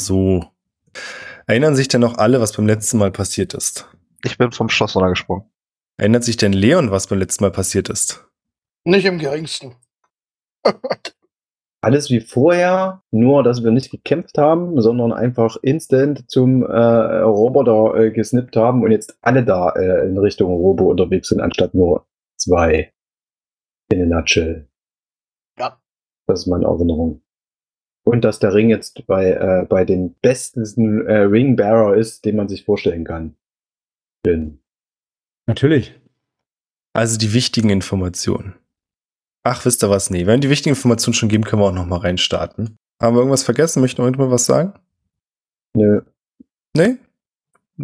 So. Erinnern sich denn noch alle, was beim letzten Mal passiert ist? Ich bin vom Schloss runtergesprungen. Erinnert sich denn Leon, was beim letzten Mal passiert ist? Nicht im geringsten. Alles wie vorher, nur dass wir nicht gekämpft haben, sondern einfach instant zum äh, Roboter äh, gesnippt haben und jetzt alle da äh, in Richtung Robo unterwegs sind, anstatt nur zwei. In a nutshell. Ja. Das ist meine Erinnerung. Und dass der Ring jetzt bei, äh, bei den besten äh, Ringbearer ist, den man sich vorstellen kann. Bin. Natürlich. Also die wichtigen Informationen. Ach, wisst ihr was? Nee, wenn wir die wichtigen Informationen schon geben, können wir auch noch mal reinstarten. Haben wir irgendwas vergessen? Möchte noch irgendjemand was sagen? Nö. Nee?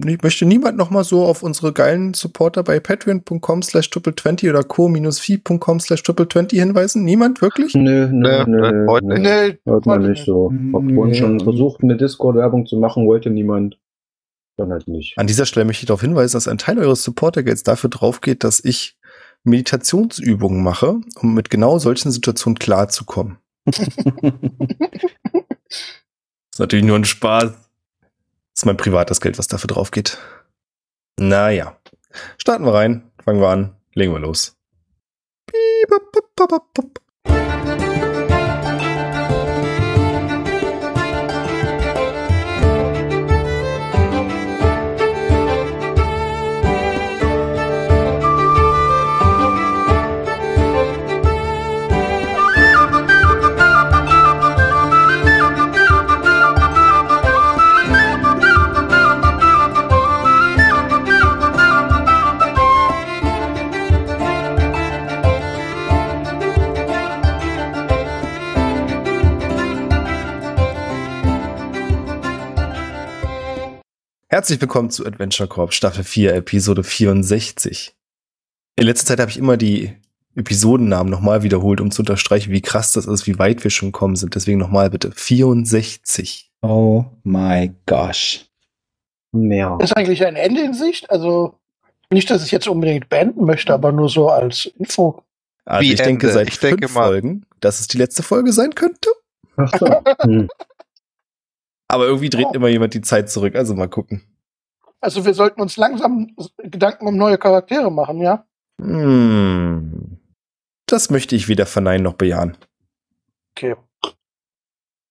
Ich möchte niemand noch mal so auf unsere geilen Supporter bei patreon.com slash triple20 oder co-fi.com slash triple20 hinweisen? Niemand? Wirklich? Nö, nö, Nö, nö, nö, heute nö. Nee, Hört man heute nicht so. Hab vorhin schon versucht, eine Discord-Werbung zu machen, wollte niemand. Dann halt nicht. An dieser Stelle möchte ich darauf hinweisen, dass ein Teil eures Supportergelds dafür drauf geht, dass ich Meditationsübungen mache, um mit genau solchen Situationen klarzukommen. ist natürlich nur ein Spaß. Das ist mein privates Geld, was dafür drauf geht. Naja. Starten wir rein, fangen wir an, legen wir los. Piep, Herzlich willkommen zu Adventure Corp Staffel 4, Episode 64. In letzter Zeit habe ich immer die Episodennamen nochmal wiederholt, um zu unterstreichen, wie krass das ist, wie weit wir schon gekommen sind. Deswegen nochmal bitte 64. oh my gosh. Mehr. Ist eigentlich ein Ende in Sicht? Also nicht, dass ich jetzt unbedingt beenden möchte, aber nur so als Info. Also Wie ich denke Ende? seit Ich denke fünf mal- Folgen, dass es die letzte Folge sein könnte. Ach so. Hm. Aber irgendwie dreht Oh. immer jemand die Zeit zurück. Also mal gucken. Also wir sollten uns langsam Gedanken um neue Charaktere machen, ja? Hm. Das möchte ich weder verneinen noch bejahen. Okay.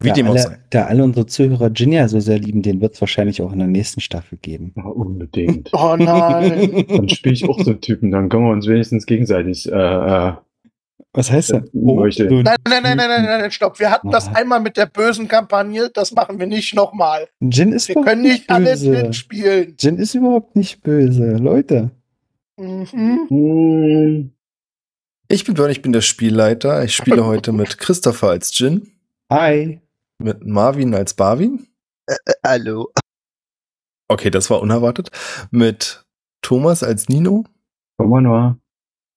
Wie da, dem auch alle, sei. da alle unsere Zuhörer Ginja so sehr lieben, den wird es wahrscheinlich auch in der nächsten Staffel geben. Ja, unbedingt. Oh nein. Dann spiele ich auch so einen Typen, dann können wir uns wenigstens gegenseitig äh, äh, Was heißt das? Äh, so ein nein, nein, nein, nein, nein, nein, nein, stopp. Wir hatten das Ah. einmal mit der bösen Kampagne, das machen wir nicht nochmal. Jin ist Wir überhaupt können nicht alles böse. mitspielen. Jin ist überhaupt nicht böse. Leute. Mhm. hm, Ich bin Björn, ich bin der Spielleiter. Ich spiele heute mit Christopher als Jin, Hi. mit Marvin als Barwin. Hallo. Okay, das war unerwartet. Mit Thomas als Nino komm mal nur.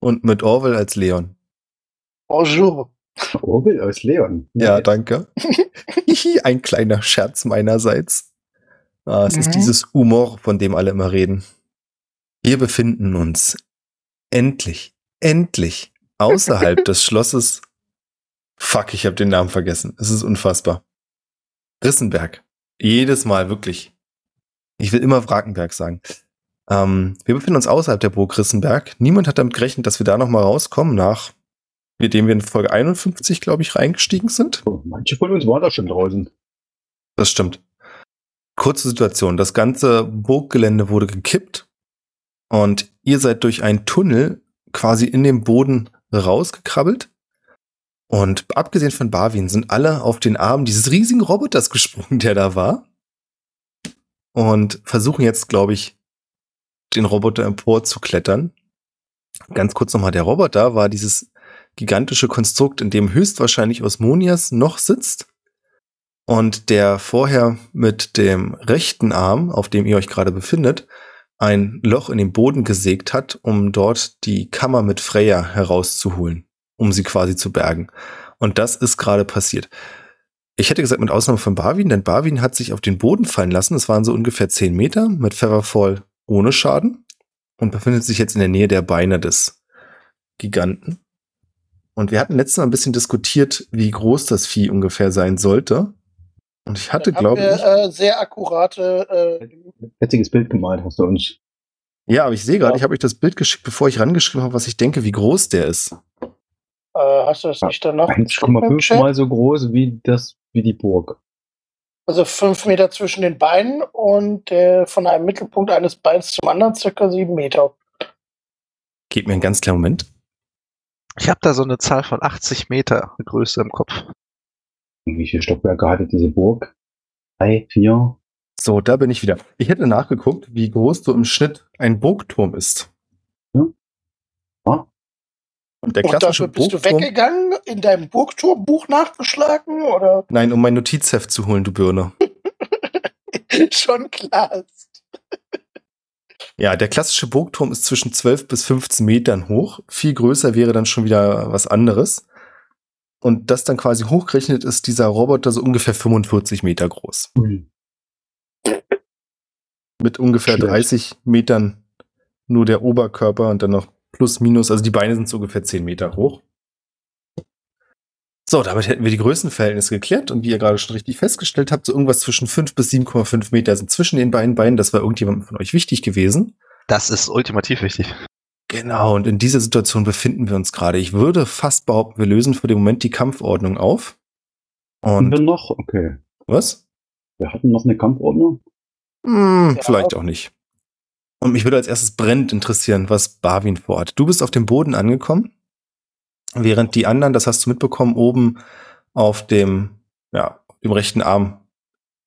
und mit Orwell als Leon. Bonjour. Orwell aus Leon. Ja, danke. Hihi, ein kleiner Scherz meinerseits. Ah, es ist Mhm. dieses Humor, von dem alle immer reden. Wir befinden uns endlich, endlich außerhalb des Schlosses. Fuck, ich habe den Namen vergessen. Es ist unfassbar. Rissenberg. Jedes Mal, wirklich. Ich will immer Wrakenberg sagen. Ähm, wir befinden uns außerhalb der Burg Rissenberg. Niemand hat damit gerechnet, dass wir da noch mal rauskommen, nach dem wir in Folge 51, glaube ich, reingestiegen sind. Oh, manche von uns waren da schon draußen. Das stimmt. Kurze Situation. Das ganze Burggelände wurde gekippt und ihr seid durch einen Tunnel quasi in den Boden rausgekrabbelt. Und abgesehen von Barwin sind alle auf den Arm dieses riesigen Roboters gesprungen, der da war. Und versuchen jetzt, glaube ich, den Roboter emporzuklettern. Ganz kurz nochmal, der Roboter war dieses gigantische Konstrukt, in dem höchstwahrscheinlich Osmonias noch sitzt und der vorher mit dem rechten Arm, auf dem ihr euch gerade befindet, ein Loch in den Boden gesägt hat, um dort die Kammer mit Freya herauszuholen, um sie quasi zu bergen. Und das ist gerade passiert. Ich hätte gesagt, mit Ausnahme von Barwin, denn Barwin hat sich auf den Boden fallen lassen. Es waren so ungefähr 10 Meter mit Featherfall ohne Schaden und befindet sich jetzt in der Nähe der Beine des Giganten. Und wir hatten letztes Mal ein bisschen diskutiert, wie groß das Vieh ungefähr sein sollte. Und ich hatte, glaube ich. Äh, sehr akkurate. Äh, Witziges Bild gemalt hast du uns. Ja, aber ich sehe gerade, Ja. ich habe euch das Bild geschickt, bevor ich rangeschrieben habe, was ich denke, wie groß der ist. äh, hast du das nicht danach? geschrieben im 1,5 Chat? mal so groß wie das, wie die Burg. Also fünf Meter zwischen den Beinen und äh, von einem Mittelpunkt eines Beins zum anderen circa sieben Meter. Gebt mir einen ganz kleinen Moment. Ich habe da so eine Zahl von 80 Meter Größe im Kopf. Und wie viele Stockwerke hatte diese Burg? Drei, vier? So, da bin ich wieder. Ich hätte nachgeguckt, wie groß so im Schnitt ein Burgturm ist. Ja. Und der Und klassische dafür bist du Burgturm. weggegangen, in deinem Burgturmbuch nachgeschlagen oder Nein, um mein Notizheft zu holen, du Birne. schon klar. Ja, der klassische Burgturm ist zwischen 12 bis 15 Metern hoch. Viel größer wäre dann schon wieder was anderes. Und das dann quasi hochgerechnet ist dieser Roboter so ungefähr 45 Meter groß. Ui. Mit ungefähr Schlecht. 30 Metern nur der Oberkörper und dann noch plus minus. Also die Beine sind so ungefähr 10 Meter hoch. So, damit hätten wir die Größenverhältnisse geklärt. Und wie ihr gerade schon richtig festgestellt habt, so irgendwas zwischen 5 bis 7,5 Meter sind zwischen den beiden Beinen. Das war irgendjemandem von euch wichtig gewesen. Das ist ultimativ wichtig. Genau, und in dieser Situation befinden wir uns gerade. Ich würde fast behaupten, wir lösen für den Moment die Kampfordnung auf. Hatten wir Und noch? Okay. was? Wir hatten noch eine Kampfordnung. Hm, Ja. Vielleicht auch nicht. Und mich würde als erstes brennend interessieren, was Barwin vorhat. Du bist auf dem Boden angekommen, während die anderen, das hast du mitbekommen, oben auf dem, ja, dem rechten Arm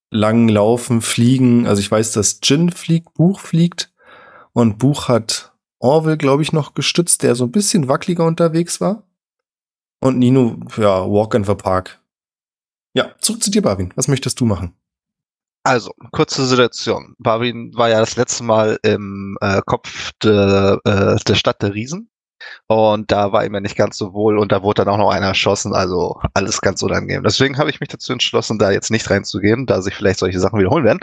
lang laufen, fliegen. Also ich weiß, dass Jin fliegt, Buch fliegt und Buch hat Orwell, glaube ich, noch gestützt, der so ein bisschen wackeliger unterwegs war. Und Nino, ja, Walk in the Park. Ja, zurück zu dir, Barwin. Was möchtest du machen? Also, kurze Situation. Barwin war ja das letzte Mal im äh, Kopf de, äh, der Stadt der Riesen. Und da war ihm ja nicht ganz so wohl und da wurde dann auch noch einer erschossen, also alles ganz unangenehm. Deswegen habe ich mich dazu entschlossen, da jetzt nicht reinzugehen, da sich vielleicht solche Sachen wiederholen werden.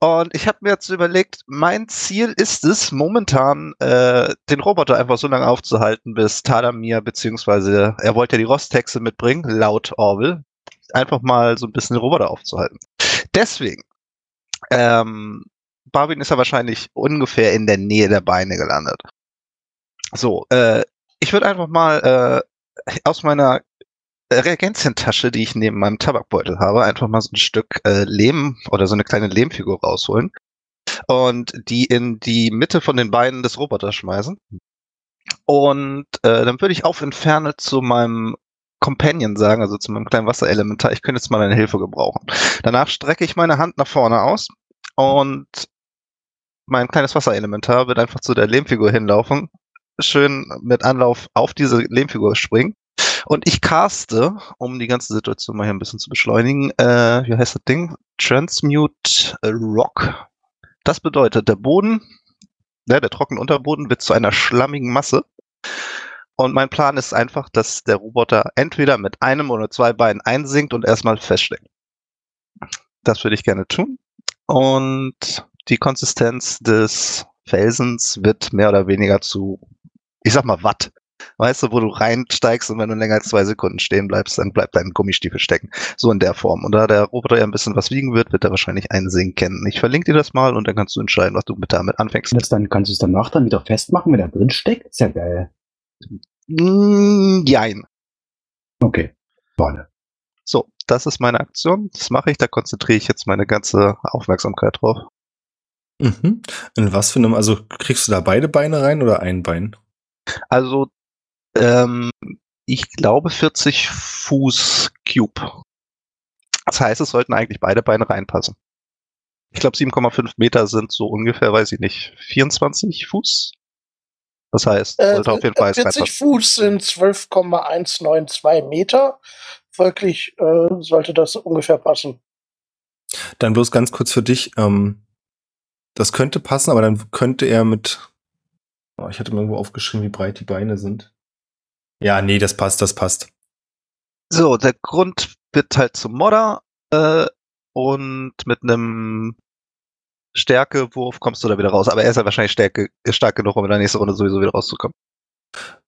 Und ich habe mir jetzt überlegt, mein Ziel ist es, momentan äh, den Roboter einfach so lange aufzuhalten, bis Tadamir, beziehungsweise er wollte ja die Rostexe mitbringen, laut Orwell, einfach mal so ein bisschen den Roboter aufzuhalten. Deswegen, ähm, Barwin ist ja wahrscheinlich ungefähr in der Nähe der Beine gelandet. So, äh, ich würde einfach mal äh, aus meiner Reagenzientasche, die ich neben meinem Tabakbeutel habe, einfach mal so ein Stück äh, Lehm oder so eine kleine Lehmfigur rausholen und die in die Mitte von den Beinen des Roboters schmeißen. Und äh, dann würde ich auf Entferne zu meinem Companion sagen, also zu meinem kleinen Wasserelementar, ich könnte jetzt mal deine Hilfe gebrauchen. Danach strecke ich meine Hand nach vorne aus und mein kleines Wasserelementar wird einfach zu der Lehmfigur hinlaufen, schön mit Anlauf auf diese Lehmfigur springen. Und ich caste, um die ganze Situation mal hier ein bisschen zu beschleunigen, äh, wie heißt das Ding? Transmute Rock. Das bedeutet, der Boden, ne, der trockene Unterboden wird zu einer schlammigen Masse. Und mein Plan ist einfach, dass der Roboter entweder mit einem oder zwei Beinen einsinkt und erstmal feststeckt. Das würde ich gerne tun. Und die Konsistenz des Felsens wird mehr oder weniger zu, ich sag mal, Watt. Weißt du, wo du reinsteigst und wenn du länger als zwei Sekunden stehen bleibst, dann bleibt dein Gummistiefel stecken. So in der Form. Und da der Roboter ja ein bisschen was wiegen wird, wird er wahrscheinlich einsinken. Ich verlinke dir das mal und dann kannst du entscheiden, was du mit damit anfängst. Das dann kannst du es danach dann wieder festmachen, wenn er drin steckt. Ist ja geil. Mm, jein. Okay. Warte. So, das ist meine Aktion. Das mache ich. Da konzentriere ich jetzt meine ganze Aufmerksamkeit drauf. Mhm. In was für einem, also kriegst du da beide Beine rein oder ein Bein? Also, ähm, ich glaube 40 Fuß Cube. Das heißt, es sollten eigentlich beide Beine reinpassen. Ich glaube 7,5 Meter sind so ungefähr, weiß ich nicht, 24 Fuß. Das heißt, Äh, sollte auf jeden Fall 40 reinpassen. Fuß sind 12,192 Meter. Folglich äh, sollte das ungefähr passen. Dann bloß ganz kurz für dich, ähm, das könnte passen, aber dann könnte er mit, ich hatte mir irgendwo aufgeschrieben, wie breit die Beine sind. Ja, nee, das passt, das passt. So, der Grund wird halt zum Modder äh, und mit einem Stärkewurf kommst du da wieder raus. Aber er ist ja wahrscheinlich stärke, stark genug, um in der nächsten Runde sowieso wieder rauszukommen.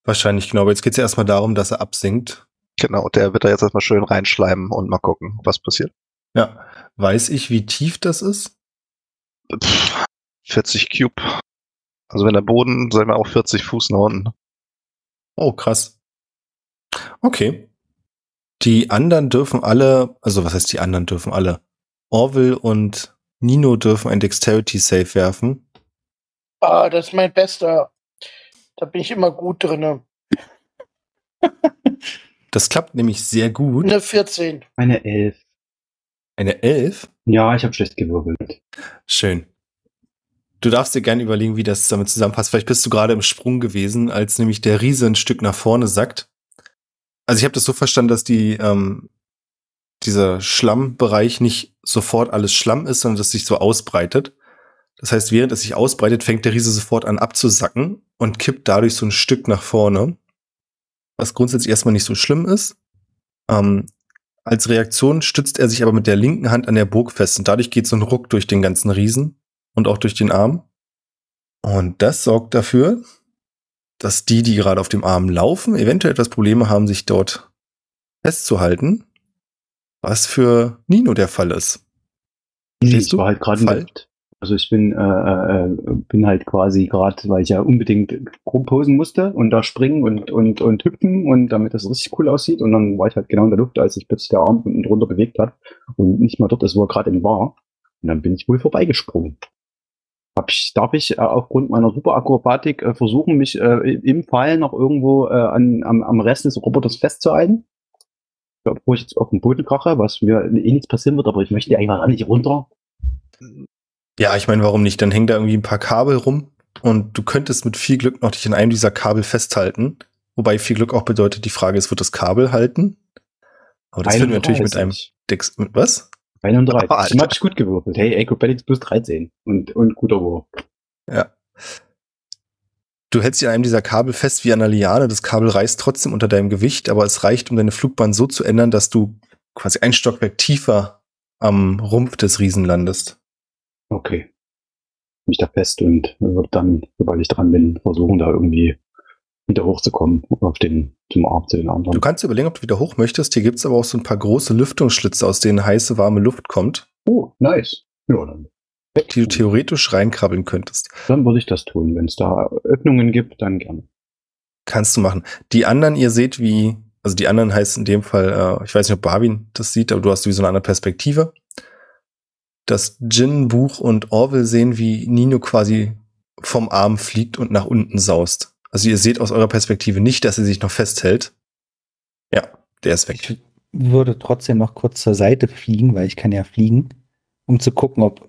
Wahrscheinlich genau, aber jetzt geht es ja erstmal darum, dass er absinkt. Genau, der wird da jetzt erstmal schön reinschleimen und mal gucken, was passiert. Ja. Weiß ich, wie tief das ist? Pff, 40 Cube. Also wenn der Boden, sagen wir auch 40 Fuß nach unten. Oh, krass. Okay. Die anderen dürfen alle, also was heißt die anderen dürfen alle? Orville und Nino dürfen ein Dexterity Save werfen. Ah, das ist mein Bester. Da bin ich immer gut drinne. Das klappt nämlich sehr gut. Eine 14. Eine Elf. Eine Elf. Ja, ich habe schlecht gewürfelt. Schön. Du darfst dir gerne überlegen, wie das damit zusammenpasst. Vielleicht bist du gerade im Sprung gewesen, als nämlich der Riese ein Stück nach vorne sackt. Also ich habe das so verstanden, dass die ähm, dieser Schlammbereich nicht sofort alles Schlamm ist, sondern dass sich so ausbreitet. Das heißt, während es sich ausbreitet, fängt der Riese sofort an abzusacken und kippt dadurch so ein Stück nach vorne. Was grundsätzlich erstmal nicht so schlimm ist. Ähm, als Reaktion stützt er sich aber mit der linken Hand an der Burg fest und dadurch geht so ein Ruck durch den ganzen Riesen und auch durch den Arm. Und das sorgt dafür, dass die, die gerade auf dem Arm laufen, eventuell etwas Probleme haben, sich dort festzuhalten. Was für Nino der Fall ist. Nee, ich du? war halt gerade in Fall? der Luft. Also ich bin, äh, äh, bin halt quasi gerade, weil ich ja unbedingt grob posen musste und da springen und, und, und hüpfen und damit das richtig cool aussieht. Und dann war ich halt genau in der Luft, als sich plötzlich der Arm unten drunter bewegt hat und nicht mal dort ist, wo er gerade eben war. Und dann bin ich wohl vorbeigesprungen. Hab ich, darf ich äh, aufgrund meiner Superakrobatik äh, versuchen, mich äh, im Fall noch irgendwo äh, an, am, am Rest des Roboters festzuhalten? Obwohl ich jetzt auf den Boden krache, was mir eh nichts passieren wird, aber ich möchte einfach nicht runter. Ja, ich meine, warum nicht? Dann hängen da irgendwie ein paar Kabel rum und du könntest mit viel Glück noch dich in einem dieser Kabel festhalten. Wobei viel Glück auch bedeutet, die Frage ist, wird das Kabel halten? Aber das finden wir natürlich mit einem 31. Dex, mit was? 31. Aber Alter. Ich gut gewürfelt. Hey, Acrobatics plus 13. Und, und guter Wurf. Ja. Du hältst dich an einem dieser Kabel fest wie an einer Liane. Das Kabel reißt trotzdem unter deinem Gewicht, aber es reicht, um deine Flugbahn so zu ändern, dass du quasi ein Stockwerk tiefer am Rumpf des Riesen landest. Okay. Mich da fest und wird dann, sobald ich dran bin, versuchen, da irgendwie wieder hochzukommen auf den, zum Arm zu den anderen. Du kannst dir überlegen, ob du wieder hoch möchtest. Hier gibt's aber auch so ein paar große Lüftungsschlitze, aus denen heiße, warme Luft kommt, oh, nice. Ja, dann. die du theoretisch reinkrabbeln könntest. Dann würde ich das tun. Wenn es da Öffnungen gibt, dann gerne. Kannst du machen. Die anderen, ihr seht, wie, also die anderen heißt in dem Fall, äh, ich weiß nicht, ob Barwin das sieht, aber du hast wie so eine andere Perspektive. Dass Jin, Buch und Orville sehen, wie Nino quasi vom Arm fliegt und nach unten saust. Also ihr seht aus eurer Perspektive nicht, dass er sich noch festhält. Ja, der ist weg. Ich würde trotzdem noch kurz zur Seite fliegen, weil ich kann ja fliegen, um zu gucken, ob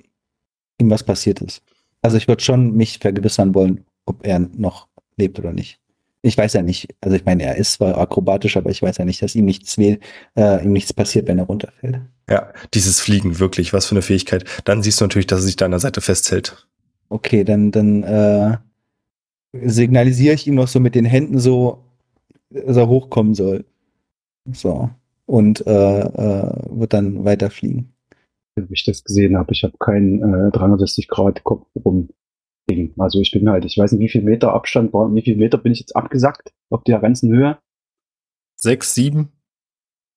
ihm was passiert ist. Also ich würde schon mich vergewissern wollen, ob er noch lebt oder nicht. Ich weiß ja nicht, also ich meine, er ist zwar akrobatisch, aber ich weiß ja nicht, dass ihm nichts weh, äh, ihm nichts passiert, wenn er runterfällt. Ja, dieses Fliegen, wirklich, was für eine Fähigkeit. Dann siehst du natürlich, dass er sich da an der Seite festhält. Okay, dann, dann äh, signalisiere ich ihm noch so mit den Händen so, dass er hochkommen soll. So. Und äh, äh, wird dann weiterfliegen. Wenn ich das gesehen habe, ich habe keinen äh, 360 Grad Kopf rum. Ding. Also ich bin halt, ich weiß nicht, wie viel Meter Abstand war, wie viel Meter bin ich jetzt abgesackt auf der ganzen Höhe. Sechs, sieben.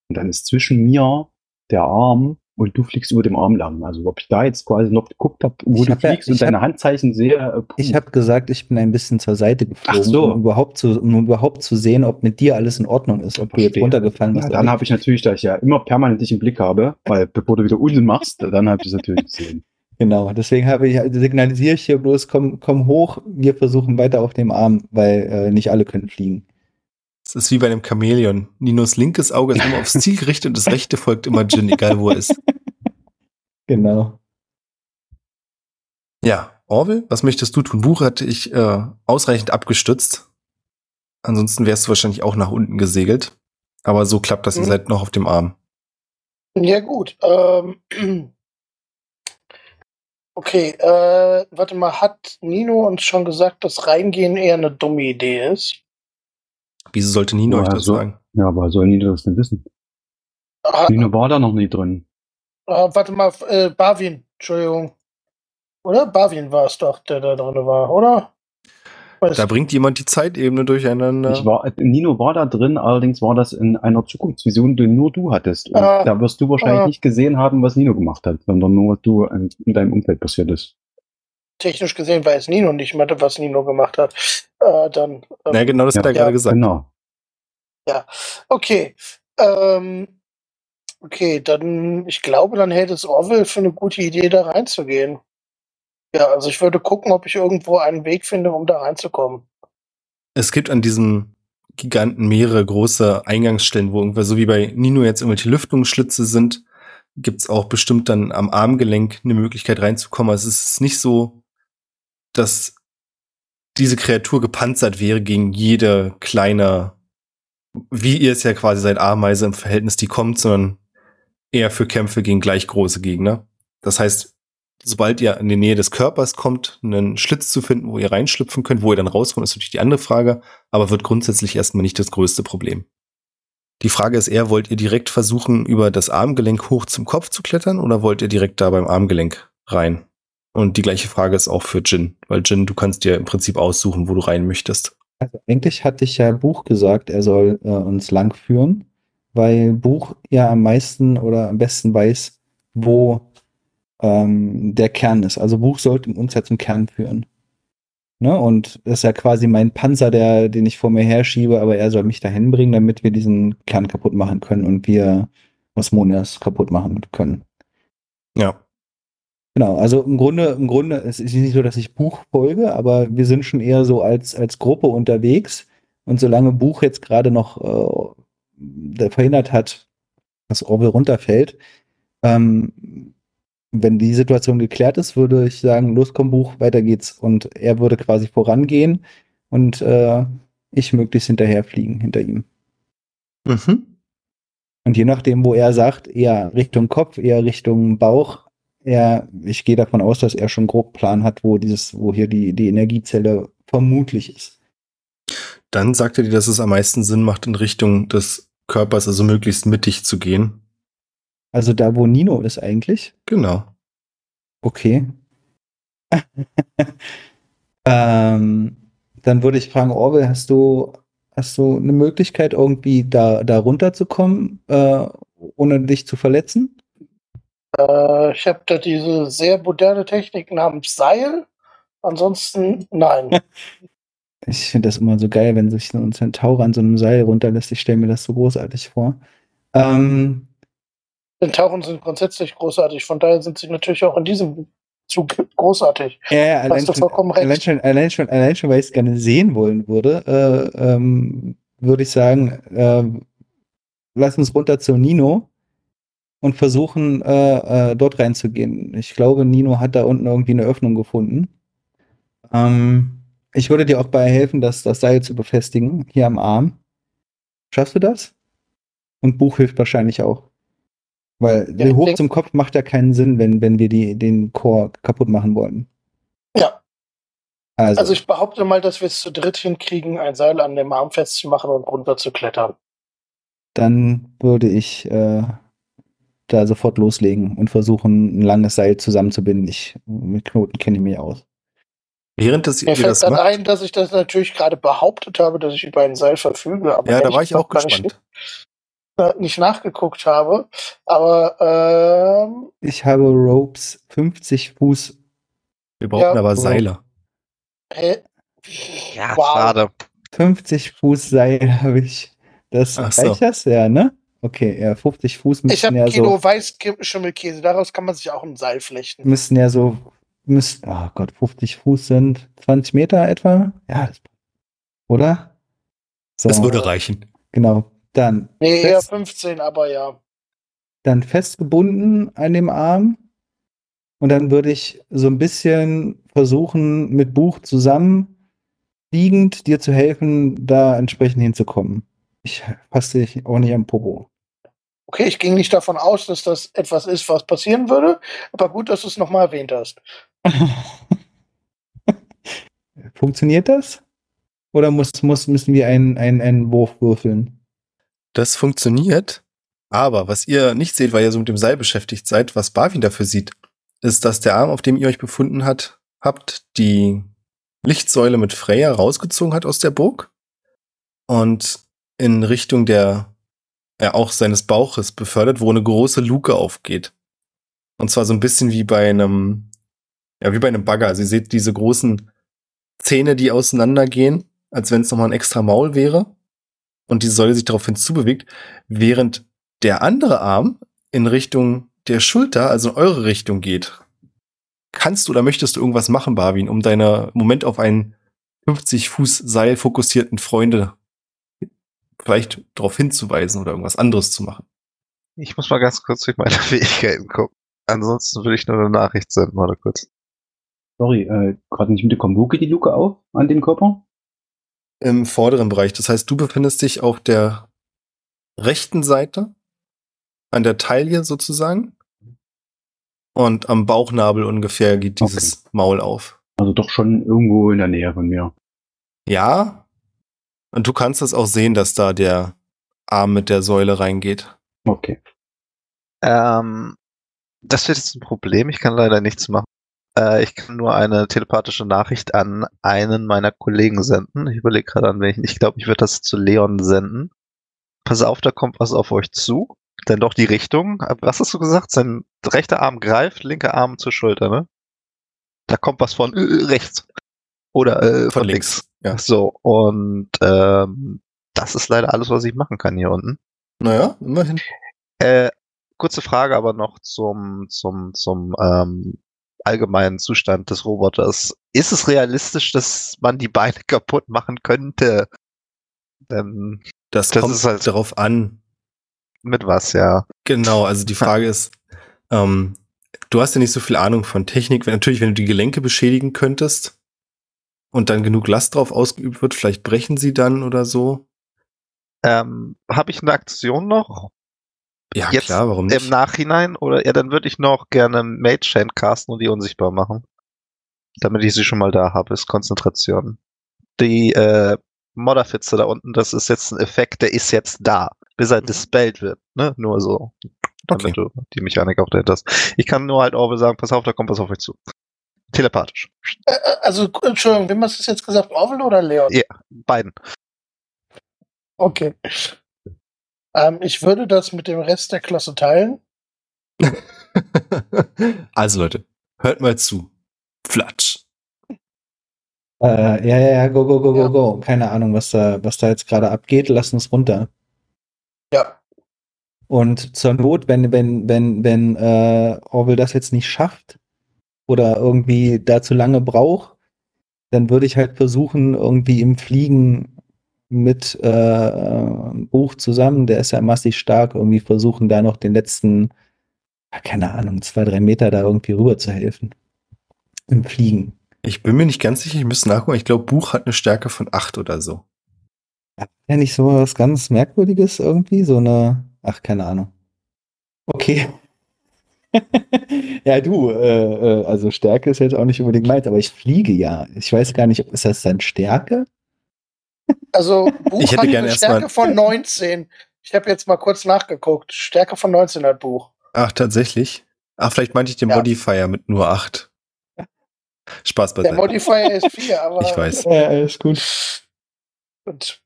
Und dann ist zwischen mir der Arm und du fliegst über dem Arm lang. Also ob ich da jetzt quasi noch geguckt habe, wo Ich du hab fliegst und deine hab- Handzeichen sehe. Äh. Ich habe gesagt, ich bin ein bisschen zur Seite geflogen, so. um, überhaupt zu, um überhaupt zu sehen, ob mit dir alles in Ordnung ist, ob du jetzt Verstehe. runtergefallen bist. ja, dann habe ich natürlich, da ich ja immer permanent dich im Blick habe, weil bevor du wieder Unsinn machst, dann habe ich es natürlich gesehen. Genau, deswegen habe ich, signalisiere ich hier bloß, komm, komm hoch, wir versuchen weiter auf dem Arm, weil äh, nicht alle können fliegen. Es ist wie bei einem Chamäleon. Ninos linkes Auge ist immer aufs Ziel gerichtet und das rechte folgt immer Jin, egal wo er ist. Genau. Ja, Orwell, was möchtest du tun? Buch hatte ich äh, ausreichend abgestützt. Ansonsten wärst du wahrscheinlich auch nach unten gesegelt. Aber so klappt das, ihr Mhm. seid noch auf dem Arm. Ja, gut. Ähm, okay, äh, warte mal, hat Nino uns schon gesagt, dass Reingehen eher eine dumme Idee ist? Wieso sollte Nino Ja, euch das so. sagen? Ja, aber soll Nino das denn wissen? Ah, Nino war da noch nie drin. ah, warte mal, äh, Barwin, Entschuldigung. Oder? Barwin war es doch, der da drin war, oder? Was? Da bringt jemand die Zeitebene durcheinander. Ich war, Nino war da drin, allerdings war das in einer Zukunftsvision, die nur du hattest. Und Ah. da wirst du wahrscheinlich Ah. nicht gesehen haben, was Nino gemacht hat, sondern nur, was du in, in deinem Umfeld passiert ist. Technisch gesehen weiß Nino nicht mehr, was Nino gemacht hat. Äh, dann. Ähm, Na, genau, das Ja. hat er gerade gesagt. Genau. Okay. Ähm, okay, dann, ich glaube, dann hält es Orwell für eine gute Idee, da reinzugehen. Ja, also ich würde gucken, ob ich irgendwo einen Weg finde, um da reinzukommen. Es gibt an diesem Giganten mehrere große Eingangsstellen, wo irgendwer, so wie bei Nino jetzt irgendwelche Lüftungsschlitze sind, gibt's auch bestimmt dann am Armgelenk eine Möglichkeit reinzukommen. Also es ist nicht so, dass diese Kreatur gepanzert wäre gegen jede kleine, wie ihr es ja quasi seid, Ameise im Verhältnis, die kommt, sondern eher für Kämpfe gegen gleich große Gegner. Das heißt, sobald ihr in die Nähe des Körpers kommt, einen Schlitz zu finden, wo ihr reinschlüpfen könnt, wo ihr dann rauskommt, ist natürlich die andere Frage, aber wird grundsätzlich erstmal nicht das größte Problem. Die Frage ist eher, wollt ihr direkt versuchen, über das Armgelenk hoch zum Kopf zu klettern oder wollt ihr direkt da beim Armgelenk rein? Und die gleiche Frage ist auch für Jin, weil Jin, du kannst dir im Prinzip aussuchen, wo du rein möchtest. Also eigentlich hatte ich ja Buch gesagt, er soll äh, uns lang führen, weil Buch ja am meisten oder am besten weiß, wo ähm, der Kern ist. Also Buch sollte uns ja zum Kern führen. Ne? Und das ist ja quasi mein Panzer, der, den ich vor mir herschiebe, aber er soll mich dahin bringen, damit wir diesen Kern kaputt machen können und wir Osmonias kaputt machen können. Ja. Genau, also im Grunde, im Grunde, es ist nicht so, dass ich Buch folge, aber wir sind schon eher so als, als Gruppe unterwegs. Und solange Buch jetzt gerade noch äh, der verhindert hat, dass Orwell runterfällt, ähm, wenn die Situation geklärt ist, würde ich sagen, los komm Buch, weiter geht's. Und er würde quasi vorangehen und äh, ich möglichst hinterherfliegen hinter ihm. Mhm. Und je nachdem, wo er sagt, eher Richtung Kopf, eher Richtung Bauch, er, ich gehe davon aus, dass er schon grob Plan hat, wo dieses, wo hier die, die Energiezelle vermutlich ist. Dann sagt er dir, dass es am meisten Sinn macht, in Richtung des Körpers, also möglichst mittig zu gehen. Also da, wo Nino ist eigentlich. Genau. Okay. ähm, dann würde ich fragen, Orwell, hast du, hast du eine Möglichkeit, irgendwie da, da runterzukommen, äh, ohne dich zu verletzen? Äh, ich habe da diese sehr moderne Technik namens Seil. Ansonsten nein. Ich finde das immer so geil, wenn sich so ein Zentaur an so einem Seil runterlässt. Ich stelle mir das so großartig vor. Ähm, Tauchen sind grundsätzlich großartig, von daher sind sie natürlich auch in diesem Zug großartig. ja, ja, allein schon, allein, schon, allein, schon, allein schon, weil ich es gerne sehen wollen würde, äh, ähm, würde ich sagen, äh, lass uns runter zu Nino und versuchen, äh, äh, dort reinzugehen. Ich glaube, Nino hat da unten irgendwie eine Öffnung gefunden. Ähm, ich würde dir auch bei helfen, das, das Seil zu befestigen, hier am Arm. Schaffst du das? Und Buch hilft wahrscheinlich auch. Weil Ja, hoch zum Kopf macht ja keinen Sinn, wenn, wenn wir die, den Chor kaputt machen wollen. Ja, Also, also ich behaupte mal, dass wir es zu dritt hinkriegen, ein Seil an dem Arm festzumachen und runter zu klettern. dann würde ich äh, da sofort loslegen und versuchen, ein langes Seil zusammenzubinden. Ich, mit Knoten kenne ich mich aus. Während das, Mir fällt das dann macht, ein, dass ich das natürlich gerade behauptet habe, dass ich über ein Seil verfüge. Aber ja, da war ich auch nicht- gespannt. äh, nicht nachgeguckt habe. Aber ähm, Ich habe Ropes 50 Fuß. Wir brauchen Ja. aber Seile. hä? Ja, Wow. schade. 50 Fuß Seil habe ich. Das so. reicht das? Ja, ne? Okay, ja, 50 Fuß Ich habe ja ein Kilo so, Weißschimmelkäse. Daraus kann man sich auch ein Seil flechten. müssten ja so, müssten, oh Gott, 50 Fuß sind 20 Meter etwa? Ja, das, oder? So, Das würde reichen. genau. Dann Nee, eher Fest- 15, aber ja. dann festgebunden an dem Arm. Und dann würde ich so ein bisschen versuchen, mit Buch zusammen liegend dir zu helfen, da entsprechend hinzukommen. Ich fasse dich auch nicht am Popo. Okay, ich ging nicht davon aus, dass das etwas ist, was passieren würde. Aber gut, dass du es nochmal erwähnt hast. Funktioniert das? Oder muss, muss, müssen wir einen, einen, einen Wurf würfeln? Das funktioniert. Aber was ihr nicht seht, weil ihr so mit dem Seil beschäftigt seid, was Barwin dafür sieht, ist, dass der Arm, auf dem ihr euch befunden hat, habt, die Lichtsäule mit Freya rausgezogen hat aus der Burg und in Richtung der, ja, auch seines Bauches befördert, wo eine große Luke aufgeht. Und zwar so ein bisschen wie bei einem, ja, wie bei einem Bagger. Ihr seht diese großen Zähne, die auseinandergehen, als wenn es nochmal ein extra Maul wäre. Und die Säule sich darauf hinzubewegt, während der andere Arm in Richtung der Schulter, also in eure Richtung geht. Kannst du oder möchtest du irgendwas machen, Barwin, um deine Moment auf einen 50 Fuß Seil fokussierten Freunde vielleicht darauf hinzuweisen oder irgendwas anderes zu machen? Ich muss mal ganz kurz durch meine Fähigkeiten gucken. Ansonsten würde ich nur eine Nachricht senden, warte kurz. Sorry, äh, gerade nicht mitbekommen. Wo geht die Luke auf an dem Körper? Im vorderen Bereich. Das heißt, du befindest dich auf der rechten Seite, an der Taille sozusagen. Und am Bauchnabel ungefähr geht dieses Maul auf. Also doch schon irgendwo in der Nähe von mir. Ja. Und du kannst es auch sehen, dass da der Arm mit der Säule reingeht. Okay. Ähm, das wird jetzt ein Problem. Ich kann leider nichts machen. Äh, ich kann nur eine telepathische Nachricht an einen meiner Kollegen senden. Ich überlege gerade an welchen. Ich glaube, ich würde das zu Leon senden. Pass auf, da kommt was auf euch zu. Denn doch die Richtung. Was hast du gesagt? Sein rechter Arm greift, linker Arm zur Schulter, ne? Da kommt was von äh, rechts. Oder äh, von, links. links, ja. So, und ähm, das ist leider alles, was ich machen kann hier unten. Naja, immerhin. Äh, kurze Frage aber noch zum, zum, zum ähm, allgemeinen Zustand des Roboters. Ist es realistisch, dass man die Beine kaputt machen könnte? Denn Das, Das kommt ist halt- darauf an. mit was, ja. Genau, also die Frage ist, ähm, du hast ja nicht so viel Ahnung von Technik. Natürlich, wenn du die Gelenke beschädigen könntest und dann genug Last drauf ausgeübt wird, vielleicht brechen sie dann oder so. Ähm, Habe ich eine Aktion noch Ja, Jetzt klar, warum nicht? im Nachhinein? Oder ja, dann würde ich noch gerne Mage Hand casten und die unsichtbar machen. Damit ich sie schon mal da habe, ist Konzentration. Die äh, Modderfitze da unten, das ist jetzt ein Effekt, der ist jetzt da, bis er Mhm. dispelled wird. Ne? Nur so. Damit Okay. du die Mechanik auch dahinter hast. Ich kann nur halt Orwell sagen, pass auf, da kommt was auf euch zu. Telepathisch. Also, Entschuldigung, wem hast du das jetzt gesagt? Orwell oder Leon? Ja. Beiden. Okay. Ähm, ich würde das mit dem Rest der Klasse teilen. also Leute, hört mal zu. Flatsch. Äh, ja, ja, ja, go, go, go, Ja. go, go. Keine Ahnung, was da, was da jetzt gerade abgeht. Lass uns runter. Ja. Und zur Not, wenn, wenn, wenn, wenn äh, Orwell das jetzt nicht schafft oder irgendwie da zu lange braucht, dann würde ich halt versuchen, irgendwie im Fliegen mit äh, äh, Buch zusammen, der ist ja massig stark, irgendwie versuchen, da noch den letzten, keine Ahnung, zwei, drei Meter da irgendwie rüber zu helfen. Im Fliegen. Ich bin mir nicht ganz sicher, ich müsste nachgucken. Ich glaube, Buch hat eine Stärke von 8 oder so. Ja, nicht so was ganz Merkwürdiges irgendwie, so eine, ach, keine Ahnung. Okay. ja, du, äh, äh, also Stärke ist jetzt auch nicht unbedingt meins, aber ich fliege ja. Ich weiß gar nicht, ist das dann Stärke? Also, Buch Ich hätte hat gerne eine erst mal- Stärke von 19. Ich habe jetzt mal kurz nachgeguckt. Stärke von 19 hat Buch. Ach, tatsächlich? Ach, vielleicht meinte ich den Ja. Modifier mit nur 8. Spaß Der beiseite. Modifier ist 4, aber. Ich weiß. Ja, alles gut. Gut.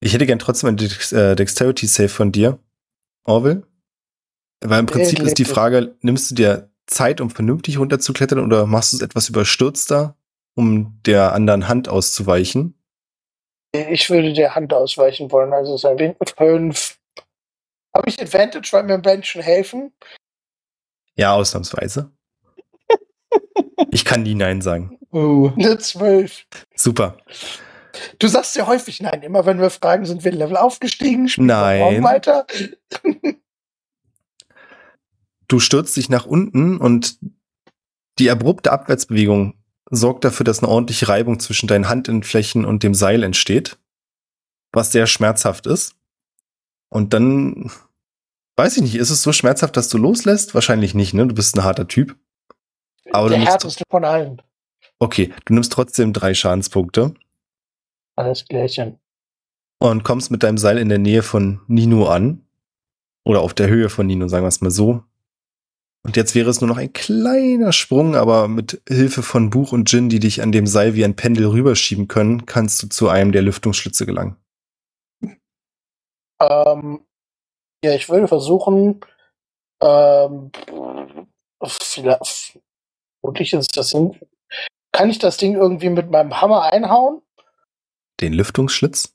Ich hätte gern trotzdem ein Dex äh, Dexterity Save von dir, Orwell. Weil im Prinzip ist die. Frage, nimmst du dir Zeit, um vernünftig runterzuklettern oder machst du es etwas überstürzter, um der anderen Hand auszuweichen? Ich würde der Hand ausweichen wollen, also es ist ein wenig 5. Habe ich Advantage, weil mir Menschen helfen? Ja, ausnahmsweise. Ich kann nie Nein sagen. Oh. Eine 12. Super. Du sagst ja häufig nein. Immer wenn wir fragen, sind wir Level aufgestiegen? Spielen wir Nein. morgen weiter? Du stürzt dich nach unten und die abrupte Abwärtsbewegung sorgt dafür, dass eine ordentliche Reibung zwischen deinen Handinnenflächen und dem Seil entsteht, was sehr schmerzhaft ist. Und dann weiß ich nicht, ist es so schmerzhaft, dass du loslässt? Wahrscheinlich nicht, ne? Du bist ein harter Typ. Aber du der härteste von allen. Okay, du nimmst trotzdem drei Schadenspunkte Alles Klärchen. und kommst mit deinem Seil in der Nähe von Nino an. Oder auf der Höhe von Nino, sagen wir es mal so. Und jetzt wäre es nur noch ein kleiner Sprung, aber mit Hilfe von Buch und Jin, die dich an dem Seil wie ein Pendel rüberschieben können, kannst du zu einem der Lüftungsschlitze gelangen. Ähm, ja, ich würde versuchen, ähm, vielleicht, vermutlich ist das Ding, kann ich das Ding irgendwie mit meinem Hammer einhauen? Den Lüftungsschlitz?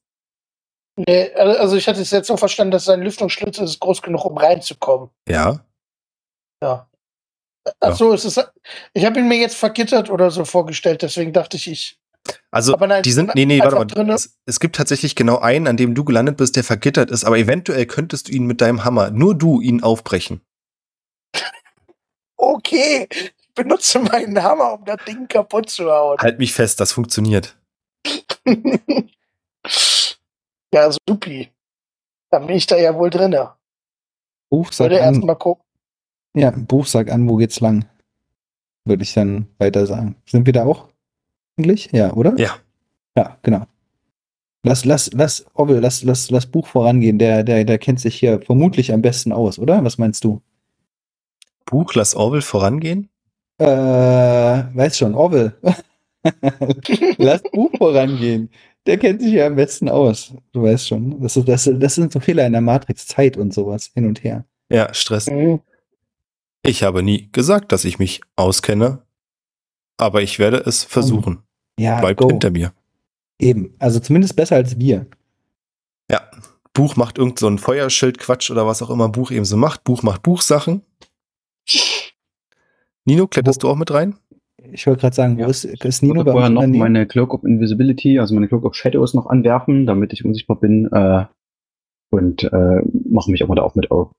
Nee, also ich hatte es jetzt so verstanden, dass sein Lüftungsschlitz ist groß genug, um reinzukommen. Ja. Ja. Ach so, es ist, ich habe ihn mir jetzt vergittert oder so vorgestellt, deswegen dachte ich, ich. Also, nein, die sind, nee, nee, warte mal. drinne. Es, es gibt tatsächlich genau einen, an dem du gelandet bist, der vergittert ist, aber eventuell könntest du ihn mit deinem Hammer, nur du, ihn aufbrechen. Okay, ich benutze meinen Hammer, um das Ding kaputt zu hauen. Halt mich fest, das funktioniert. ja, supi. Dann bin ich da ja wohl drinne. Buch sag Würde erst an. mal gucken. Ja, Buch sag an, wo geht's lang? Würde ich dann weiter sagen. Sind wir da auch? Eigentlich? Ja, oder? Ja. Ja, genau. Lass, lass, lass, Orwell, lass, lass, lass Buch vorangehen. Der, der, der kennt sich hier vermutlich am besten aus, oder? Was meinst du? Buch, lass Orwell vorangehen? Äh, weiß schon, Orwell. lass Buch vorangehen. Der kennt sich ja am besten aus. Du weißt schon. Das, ist, das, das sind so Fehler in der Matrix, Zeit und sowas hin und her. Ja, Stress. Mhm. Ich habe nie gesagt, dass ich mich auskenne, aber ich werde es versuchen. Ja, Bleibt go. hinter mir. Eben. Also zumindest besser als wir. Ja. Buch macht irgend so ein Feuerschild-Quatsch oder was auch immer Buch eben so macht. Buch macht Buchsachen. Nino, kletterst du auch mit rein? Ich wollte gerade sagen, wo Ja. ist, ist Ich Nino würde bei vorher uns? noch meine Cloak of Invisibility, also meine Cloak of Shadows noch anwerfen, damit ich unsichtbar bin. Äh, und äh, mache mich auch mal da auch mit auf.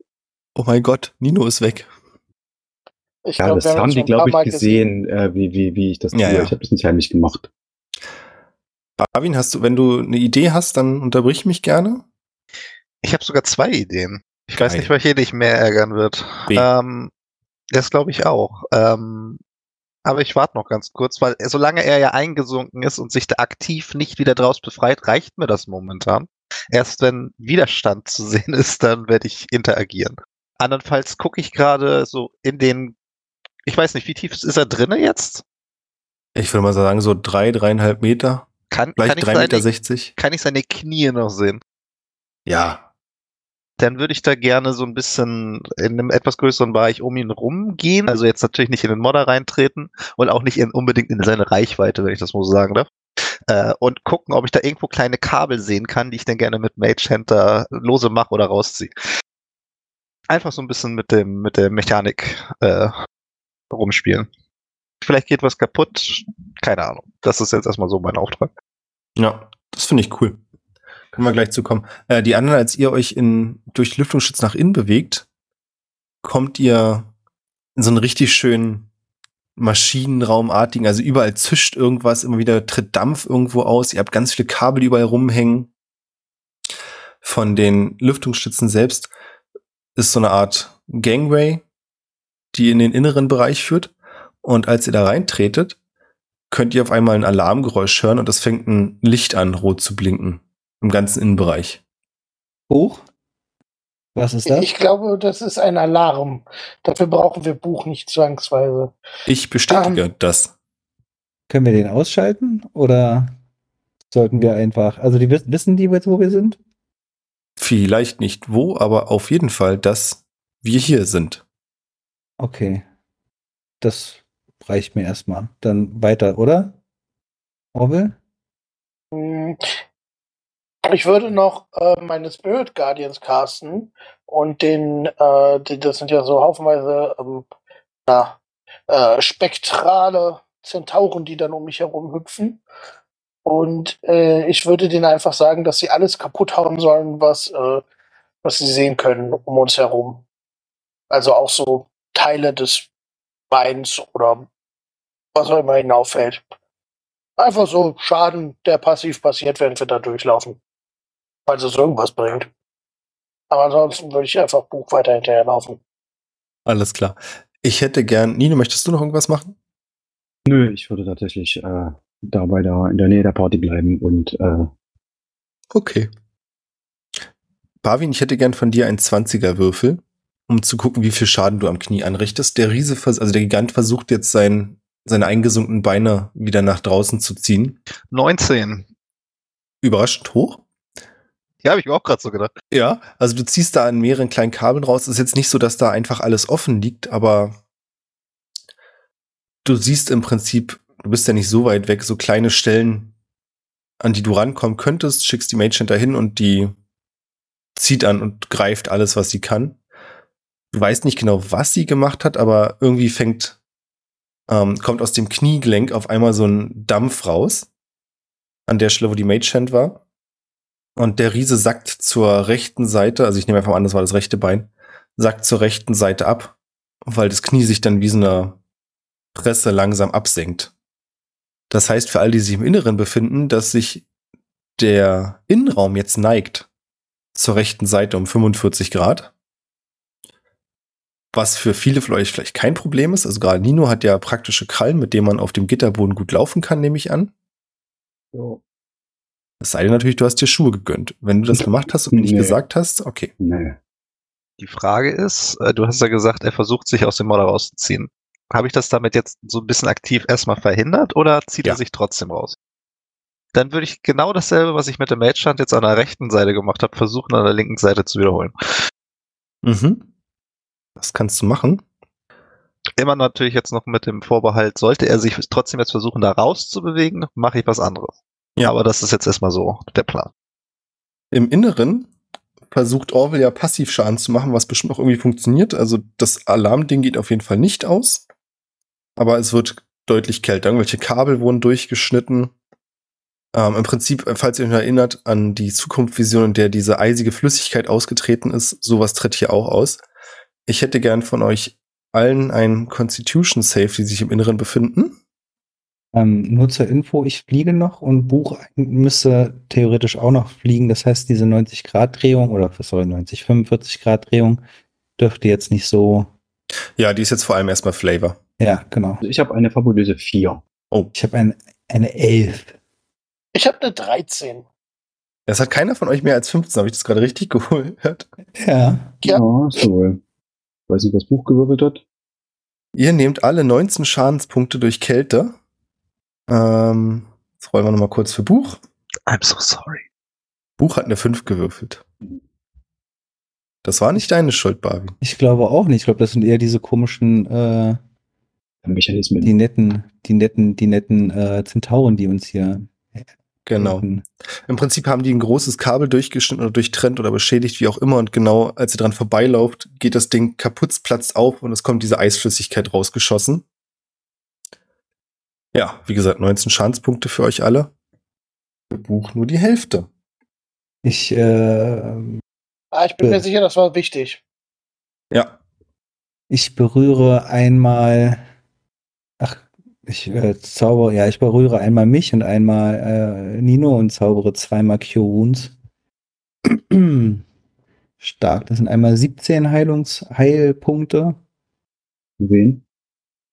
Oh mein Gott, Nino ist weg. Ich Ja, glaub, das haben die, glaube ich, Mal gesehen, äh, wie, wie, wie ich das Ja, tue. ja. Ich habe das nicht heimlich gemacht. Barwin, hast du, wenn du eine Idee hast, dann unterbrich mich gerne. Ich habe sogar zwei Ideen. Ich weiß Geil. nicht, welche dich mehr ärgern wird. Ähm, das glaube ich auch. Ähm, aber ich warte noch ganz kurz, weil solange er ja eingesunken ist und sich da aktiv nicht wieder draus befreit, reicht mir das momentan. Erst wenn Widerstand zu sehen ist, dann werde ich interagieren. Andernfalls gucke ich gerade so in den, ich weiß nicht, wie tief ist er drinne jetzt? Ich würde mal sagen, so drei, dreieinhalb Meter. Kann, Vielleicht kann, drei Meter seine, sechzig. kann ich seine Knie noch sehen? Ja. dann würde ich da gerne so ein bisschen in einem etwas größeren Bereich um ihn rumgehen. Also jetzt natürlich nicht in den Modder reintreten und auch nicht in, unbedingt in seine Reichweite, wenn ich das mal so sagen darf. Äh, und gucken, ob ich da irgendwo kleine Kabel sehen kann, die ich dann gerne mit Mage Hunter lose mache oder rausziehe. Einfach so ein bisschen mit dem, mit der Mechanik äh, rumspielen. Vielleicht geht was kaputt. Keine Ahnung. Das ist jetzt erstmal so mein Auftrag. Ja, das finde ich cool. Können wir gleich zu kommen. Äh, die anderen, als ihr euch in, durch Lüftungsschutz nach innen bewegt, kommt ihr in so einen richtig schönen Maschinenraumartigen, also überall zischt irgendwas, immer wieder tritt Dampf irgendwo aus, ihr habt ganz viele Kabel überall rumhängen. Von den Lüftungsschützen selbst ist so eine Art Gangway, die in den inneren Bereich führt. Und als ihr da reintretet, könnt ihr auf einmal ein Alarmgeräusch hören und es fängt ein Licht an, rot zu blinken. Im ganzen Innenbereich. Buch? Was ist das? Ich glaube, das ist ein Alarm. Dafür brauchen wir Buch nicht zwangsweise. Ich bestätige das. Können wir den ausschalten? Oder sollten wir einfach. Also die wissen, wissen die jetzt, wo wir sind? Vielleicht nicht wo, aber auf jeden Fall, dass wir hier sind. Okay. Das reicht mir erstmal. Dann weiter, oder? Orwell? Hm, Ich würde noch äh, meine Spirit Guardians casten und den, äh, die, das sind ja so haufenweise ähm, na, äh, spektrale Zentauren, die dann um mich herum hüpfen. Und äh, ich würde denen einfach sagen, dass sie alles kaputt hauen sollen, was, äh, was sie sehen können um uns herum. Also auch so Teile des Beins oder was auch immer ihnen auffällt. Einfach so Schaden, der passiv passiert, während wir da durchlaufen. Falls es irgendwas bringt. Aber ansonsten würde ich einfach Buch weiter hinterherlaufen. Alles klar. Ich hätte gern, Nino, möchtest du noch irgendwas machen? Nö, ich würde tatsächlich äh, dabei da in der Nähe der Party bleiben und äh, Okay. Barwin, ich hätte gern von dir einen 20er Würfel. Um zu gucken, wie viel Schaden du am Knie anrichtest. Der Riese, also der Gigant versucht jetzt sein, seine eingesunkenen Beine wieder nach draußen zu ziehen. 19. Überraschend hoch. Ja, habe ich mir auch gerade so gedacht. Ja, also du ziehst da an mehreren kleinen Kabeln raus. ist jetzt nicht so, dass da einfach alles offen liegt, aber du siehst im Prinzip, du bist ja nicht so weit weg, so kleine Stellen, an die du rankommen könntest, schickst die Mage dahin und die zieht an und greift alles, was sie kann. Du weißt nicht genau, was sie gemacht hat, aber irgendwie fängt, ähm, kommt aus dem Kniegelenk auf einmal so ein Dampf raus. An der Stelle, wo die Mage Hand war. Und der Riese sackt zur rechten Seite, also ich nehme einfach mal an, das war das rechte Bein, sackt zur rechten Seite ab, weil das Knie sich dann wie so eine Presse langsam absenkt. Das heißt für all die sich im Inneren befinden, dass sich der Innenraum jetzt neigt zur rechten Seite um 45 Grad. Was für viele von euch vielleicht kein Problem ist. Also gerade Nino hat ja praktische Krallen, mit denen man auf dem Gitterboden gut laufen kann, nehme ich an. Ja. Es sei denn natürlich, du hast dir Schuhe gegönnt. Wenn du das gemacht hast und mir nicht Nee. gesagt hast, okay. Nee. Die Frage ist, äh, du hast ja gesagt, er versucht sich aus dem Modder rauszuziehen. Habe ich das damit jetzt so ein bisschen aktiv erstmal verhindert oder zieht Ja. er sich trotzdem raus? Dann würde ich genau dasselbe, was ich mit dem Mage-Stand jetzt an der rechten Seite gemacht habe, versuchen an der linken Seite zu wiederholen. Mhm. Das kannst du machen. Immer natürlich jetzt noch mit dem Vorbehalt, sollte er sich trotzdem jetzt versuchen, da rauszubewegen, mache ich was anderes. Ja. Aber das ist jetzt erstmal so der Plan. Im Inneren versucht Orwell ja Passivschaden zu machen, was bestimmt auch irgendwie funktioniert. Also das Alarmding geht auf jeden Fall nicht aus. Aber es wird deutlich kälter. Irgendwelche Kabel wurden durchgeschnitten. Ähm, Im Prinzip, falls ihr euch erinnert an die Zukunftsvision, in der diese eisige Flüssigkeit ausgetreten ist, sowas tritt hier auch aus. Ich hätte gern von euch allen einen Constitution Save, die sich im Inneren befinden. Ähm, nur zur Info, ich fliege noch und Buch müsste theoretisch auch noch fliegen. Das heißt, diese 90-Grad-Drehung oder sorry, 90, 45-Grad-Drehung dürfte jetzt nicht so. Ja, die ist jetzt vor allem erstmal Flavor. Ja, genau. Also ich habe eine fabulöse 4. Ich habe ein, eine 11. Ich habe eine 13. Das hat keiner von euch mehr als 15, habe ich das gerade richtig gehört? Ja. Ja. so wohl. Weiß nicht, was Buch gewürfelt hat. Ihr nehmt alle 19 Schadenspunkte durch Kälte. Ähm, jetzt rollen wir nochmal kurz für Buch. I'm so sorry. Buch hat eine 5 gewürfelt. Das war nicht deine Schuld, Barbie. Ich glaube auch nicht. Ich glaube, das sind eher diese komischen, äh, Mechanismen. die netten, die netten, die netten äh, Zentauren, die uns hier. Genau. Im Prinzip haben die ein großes Kabel durchgeschnitten oder durchtrennt oder beschädigt, wie auch immer. Und genau als ihr dran vorbeilauft, geht das Ding kaputt, platzt auf und es kommt diese Eisflüssigkeit rausgeschossen. Ja, wie gesagt, 19 Schadenspunkte für euch alle. Für Buch nur die Hälfte. Ich, äh, Ah, ich bin mir sicher, das war wichtig. Ja, ich berühre einmal. Ich äh, zaubere, ja, ich berühre einmal mich und einmal äh, Nino und zaubere zweimal Cure Wounds. Stark. Das sind einmal 17 Heilungs Heilpunkte Wen?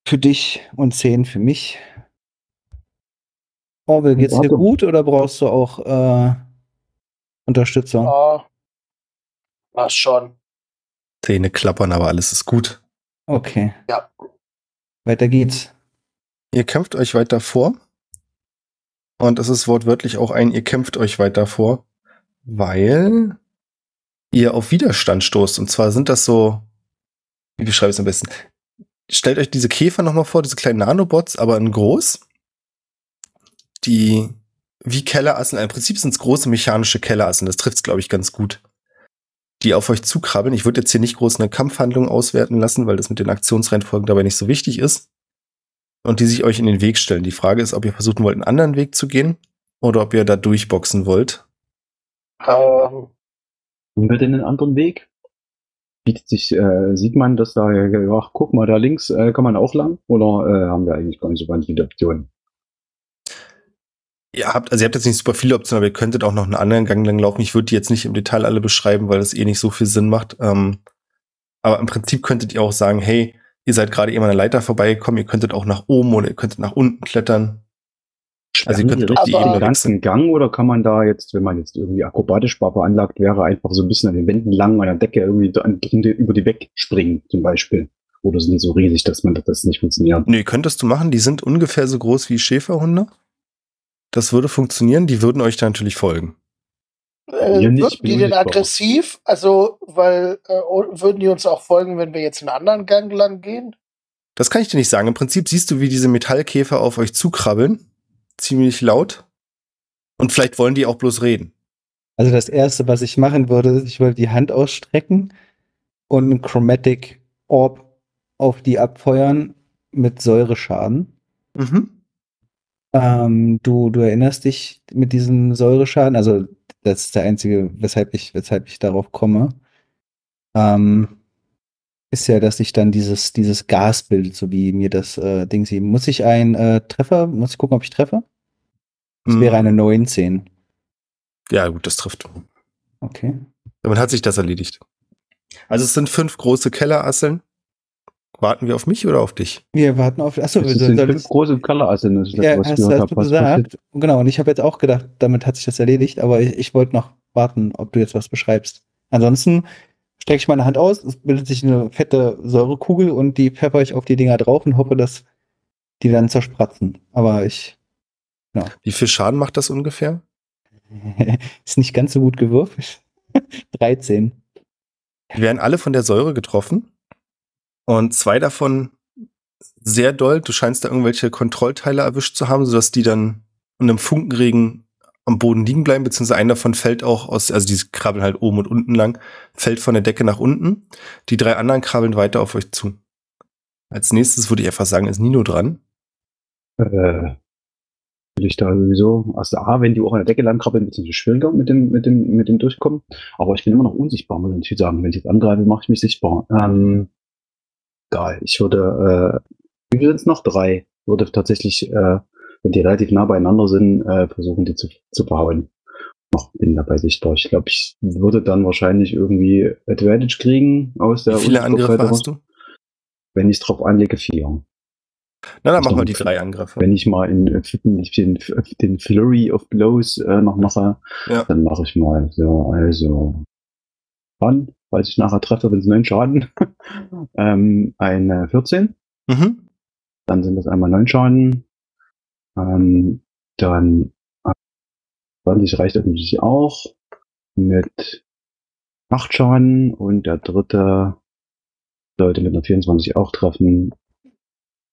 für dich und 10 für mich. Orwell, geht's dir gut oder brauchst du auch äh, Unterstützung? Ah, was schon. Zähne klappern, aber alles ist gut. Okay. Ja. Weiter geht's. Ihr kämpft euch weiter vor. Und es ist wortwörtlich auch ein, ihr kämpft euch weiter vor, weil ihr auf Widerstand stoßt. Und zwar sind das so, wie beschreibe ich es am besten? Stellt euch diese Käfer nochmal vor, diese kleinen Nanobots, aber in groß. Die wie Kellerassen, im Prinzip sind es große mechanische Kellerassen, das trifft es, glaube ich, ganz gut. Die auf euch zukrabbeln. Ich würde jetzt hier nicht groß eine Kampfhandlung auswerten lassen, weil das mit den Aktionsreihenfolgen dabei nicht so wichtig ist und die sich euch in den Weg stellen. Die Frage ist, ob ihr versuchen wollt, einen anderen Weg zu gehen oder ob ihr da durchboxen wollt. Ähm, Haben wir denn einen anderen Weg? Bietet sich, äh, sieht man, dass da, ach, guck mal, da links äh, kann man auch lang? Oder äh, haben wir eigentlich gar nicht so wahnsinnig viele Optionen? Ihr habt, also ihr habt jetzt nicht super viele Optionen, aber ihr könntet auch noch einen anderen Gang lang laufen. Ich würde die jetzt nicht im Detail alle beschreiben, weil das eh nicht so viel Sinn macht. Ähm, aber im Prinzip könntet ihr auch sagen, hey, ihr seid gerade eben an der Leiter vorbeigekommen, ihr könntet auch nach oben oder ihr könntet nach unten klettern. Also ihr Sperren könnt die den ganzen Gang oder kann man da jetzt, wenn man jetzt irgendwie akrobatisch veranlagt wäre, einfach so ein bisschen an den Wänden lang an der Decke irgendwie über die wegspringen zum Beispiel? Oder sind die so riesig, dass man das nicht funktioniert? Nee, könntest du machen. Die sind ungefähr so groß wie Schäferhunde. Das würde funktionieren. Die würden euch da natürlich folgen. Äh, nicht, die denn aggressiv? Also, weil äh, würden die uns auch folgen, wenn wir jetzt einen anderen Gang lang gehen? Das kann ich dir nicht sagen. Im Prinzip siehst du, wie diese Metallkäfer auf euch zukrabbeln. Ziemlich laut. Und vielleicht wollen die auch bloß reden. Also das erste, was ich machen würde, ich würde die Hand ausstrecken und einen Chromatic Orb auf die abfeuern mit Säureschaden. Mhm. Ähm, du, du erinnerst dich mit diesem Säureschaden, also das ist der einzige, weshalb ich, weshalb ich darauf komme. Ähm, ist ja, dass sich dann dieses, dieses Gas bildet, so wie mir das äh, Ding sieht. Muss ich einen äh, Treffer, muss ich gucken, ob ich treffe? Das wäre eine 19. Ja, gut, das trifft. Okay. Damit hat sich das erledigt. Also es sind fünf große Kellerasseln. Warten wir auf mich oder auf dich? Wir warten auf. Achso, Das wir sind fünf große das, ja, hast, hast du gesagt. Genau, und ich habe jetzt auch gedacht, damit hat sich das erledigt, aber ich, ich wollte noch warten, ob du jetzt was beschreibst. Ansonsten strecke ich meine Hand aus, es bildet sich eine fette Säurekugel und die pfeffer ich auf die Dinger drauf und hoffe, dass die dann zerspratzen. Aber ich Wie viel Schaden macht das ungefähr? ist nicht ganz so gut gewürfelt. 13. Die werden alle von der Säure getroffen. Und zwei davon sehr doll. Du scheinst da irgendwelche Kontrollteile erwischt zu haben, sodass die dann in einem Funkenregen am Boden liegen bleiben, beziehungsweise einer davon fällt auch aus, also die krabbeln halt oben und unten lang, fällt von der Decke nach unten. Die drei anderen krabbeln weiter auf euch zu. Als nächstes würde ich einfach sagen, ist Nino dran. Äh, will ich da sowieso, also A, wenn die auch an der Decke lang krabbeln, wird es schwieriger mit dem, mit dem, mit dem Durchkommen. Aber ich bin immer noch unsichtbar, muss ich natürlich sagen. Wenn ich jetzt angreife, mache ich mich sichtbar. Ähm, egal, ich würde, äh, wie sind es noch? Drei. Würde tatsächlich, äh, wenn die relativ nah beieinander sind, äh, versuchen, die zu, zu verhauen. Noch bin dabei sichtbar. Ich glaube, ich würde dann wahrscheinlich irgendwie Advantage kriegen aus der Wie viele Angriffe hast du? Wenn ich drauf anlege, vier. Na, dann machen wir die drei Angriffe. Wenn ich mal in, äh, den, den Flurry of Blows äh, noch mache, Ja. dann mache ich mal so, also Schaden, falls ich nachher treffe, wenn es neun Schaden. ähm, eine 14, Mhm. dann sind das einmal neun Schaden. Ähm, dann äh, 20 reicht natürlich auch mit acht Schaden und der dritte sollte mit einer 24 auch treffen.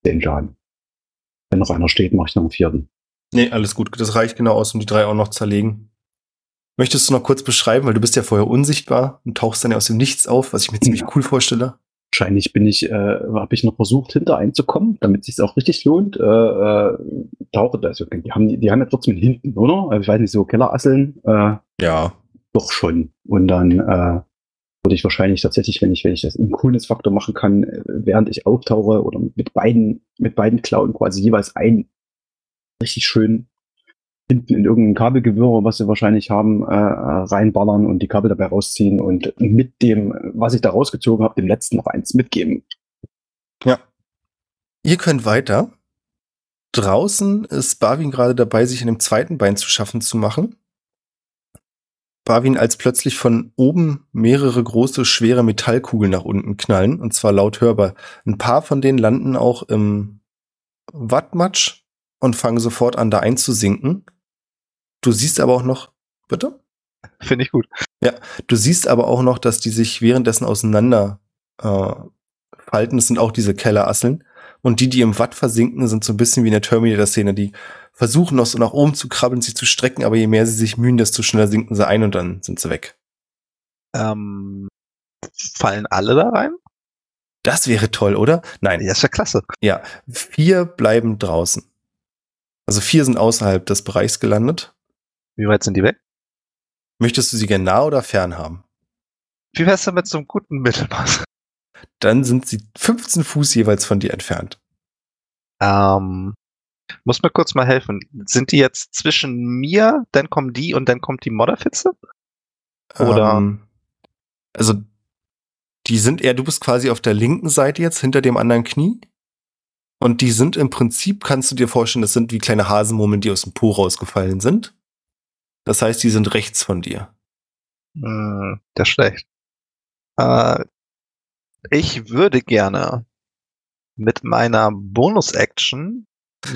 10 Schaden. Wenn noch einer steht, mache ich noch einen vierten. Nee, alles gut. Das reicht genau aus, um die drei auch noch zerlegen. Möchtest du noch kurz beschreiben, weil du bist ja vorher unsichtbar und tauchst dann ja aus dem Nichts auf, was ich mir ziemlich Ja. cool vorstelle. Wahrscheinlich bin ich, äh, habe ich noch versucht, hinter einzukommen, damit es sich auch richtig lohnt. Äh, äh, tauche da. Also, die haben, die haben ja trotzdem hinten, oder? Also, ich weiß nicht, so Kellerasseln, äh, Ja. doch schon. Und dann äh, würde ich wahrscheinlich tatsächlich, wenn ich, wenn ich das im Coolness-Faktor machen kann, äh, während ich auftauche oder mit beiden, mit beiden Klauen quasi jeweils ein richtig schön hinten in irgendein Kabelgewirr, was sie wahrscheinlich haben, äh, äh, reinballern und die Kabel dabei rausziehen und mit dem, was ich da rausgezogen habe, dem letzten noch eins mitgeben. Ja. Ihr könnt weiter. Draußen ist Barwin gerade dabei, sich an dem zweiten Bein zu schaffen zu machen. Barwin, als plötzlich von oben mehrere große, schwere Metallkugeln nach unten knallen, und zwar laut hörbar. Ein paar von denen landen auch im Wattmatsch und fangen sofort an, da einzusinken. Du siehst aber auch noch, bitte? Finde ich gut. Du siehst aber auch noch, dass die sich währenddessen auseinander äh, falten. Das sind auch diese Kellerasseln. Und die, die im Watt versinken, sind so ein bisschen wie in der Terminator-Szene. Die versuchen noch so nach oben zu krabbeln, sich zu strecken, aber je mehr sie sich mühen, desto schneller sinken sie ein und dann sind sie weg. Ähm, fallen alle da rein? Das wäre toll, oder? Nein. Ja, ist ja klasse. Ja, vier bleiben draußen. Also vier sind außerhalb des Bereichs gelandet. Wie weit sind die weg? Möchtest du sie gern nah oder fern haben? Wie wär's denn mit so einem guten Mittelmaß? Dann sind sie 15 Fuß jeweils von dir entfernt. Ähm, muss mir kurz mal helfen. Sind die jetzt zwischen mir, dann kommen die und dann kommt die Modderfitze? Oder- Ähm, also, die sind eher, du bist quasi auf der linken Seite jetzt, hinter dem anderen Knie. Und die sind im Prinzip, kannst du dir vorstellen, das sind wie kleine Hasenmurmeln, die aus dem Po rausgefallen sind. Das heißt, die sind rechts von dir. Hm, das ist schlecht. Äh, ich würde gerne mit meiner Bonus-Action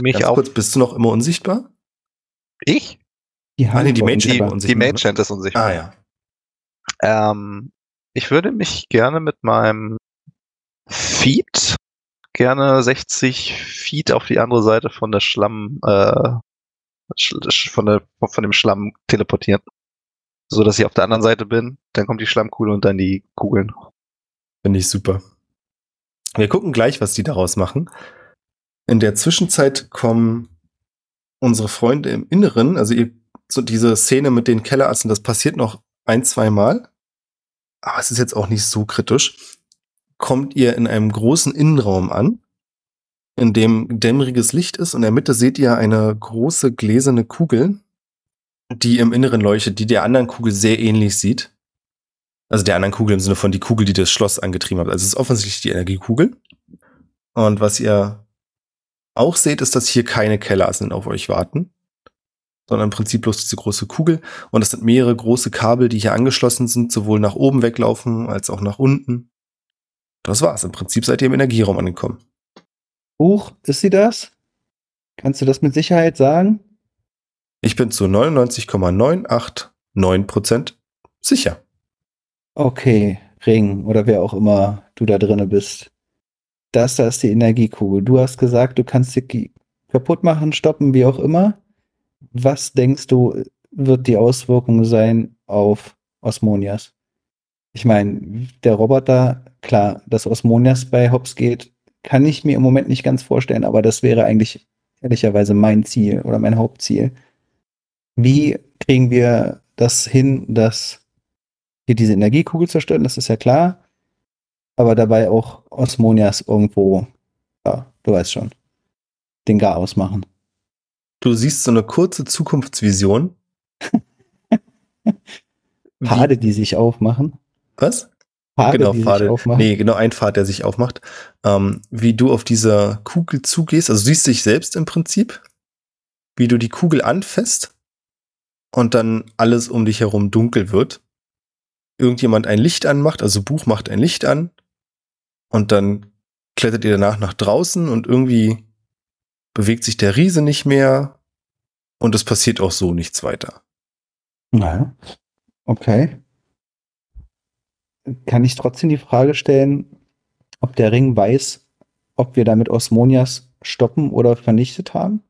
mich Ganz auf. kurz, bist du noch immer unsichtbar? Ich? Die Ah, nee, die Mage- Die, unsichtbar, die ne? Mage ist unsichtbar. Ah ja. Ähm, ich würde mich gerne mit meinem Feed gerne 60 Feet auf die andere Seite von der Schlamm, äh, von, der, von dem Schlamm teleportieren. So dass ich auf der anderen Seite bin, dann kommt die Schlammkugel und dann die Kugeln. Finde ich super. Wir gucken gleich, was die daraus machen. In der Zwischenzeit kommen unsere Freunde im Inneren, also ihr, so diese Szene mit den Kellerassen, das passiert noch ein, zwei Mal. Aber es ist jetzt auch nicht so kritisch. Kommt ihr in einem großen Innenraum an, in dem dämmeriges Licht ist und in der Mitte seht ihr eine große gläserne Kugel, die im Inneren leuchtet, die der anderen Kugel sehr ähnlich sieht. Also der anderen Kugel im Sinne von die Kugel, die das Schloss angetrieben hat. Also es ist offensichtlich die Energiekugel. Und was ihr auch seht, ist, dass hier keine Kellerassen auf euch warten, sondern im Prinzip bloß diese große Kugel. Und es sind mehrere große Kabel, die hier angeschlossen sind, sowohl nach oben weglaufen als auch nach unten. Das war's. Im Prinzip seid ihr im Energieraum angekommen. Huch, ist sie das? Kannst du das mit Sicherheit sagen? Ich bin zu 99,989% sicher. Okay, Ring oder wer auch immer du da drinne bist. Das da ist die Energiekugel. Du hast gesagt, du kannst sie kaputt machen, stoppen, wie auch immer. Was denkst du, wird die Auswirkung sein auf Osmonias? Ich meine, der Roboter, klar, dass Osmonias bei Hops geht, kann ich mir im Moment nicht ganz vorstellen, aber das wäre eigentlich ehrlicherweise mein Ziel oder mein Hauptziel. Wie kriegen wir das hin, dass hier diese Energiekugel zerstören, das ist ja klar. Aber dabei auch Osmonias irgendwo, ja, du weißt schon, den Gar ausmachen. Du siehst so eine kurze Zukunftsvision. Pfade, die sich aufmachen. Was? Pfade, genau, die sich Pfade. aufmachen. Nee, genau, ein Pfad, der sich aufmacht. Ähm, wie du auf dieser Kugel zugehst, also du siehst dich selbst im Prinzip, wie du die Kugel anfasst und dann alles um dich herum dunkel wird. Irgendjemand ein Licht anmacht, also Buch macht ein Licht an und dann klettert ihr danach nach draußen und irgendwie bewegt sich der Riese nicht mehr und es passiert auch so nichts weiter. Naja, okay. Kann ich trotzdem die Frage stellen, ob der Ring weiß, ob wir damit Osmonias stoppen oder vernichtet haben?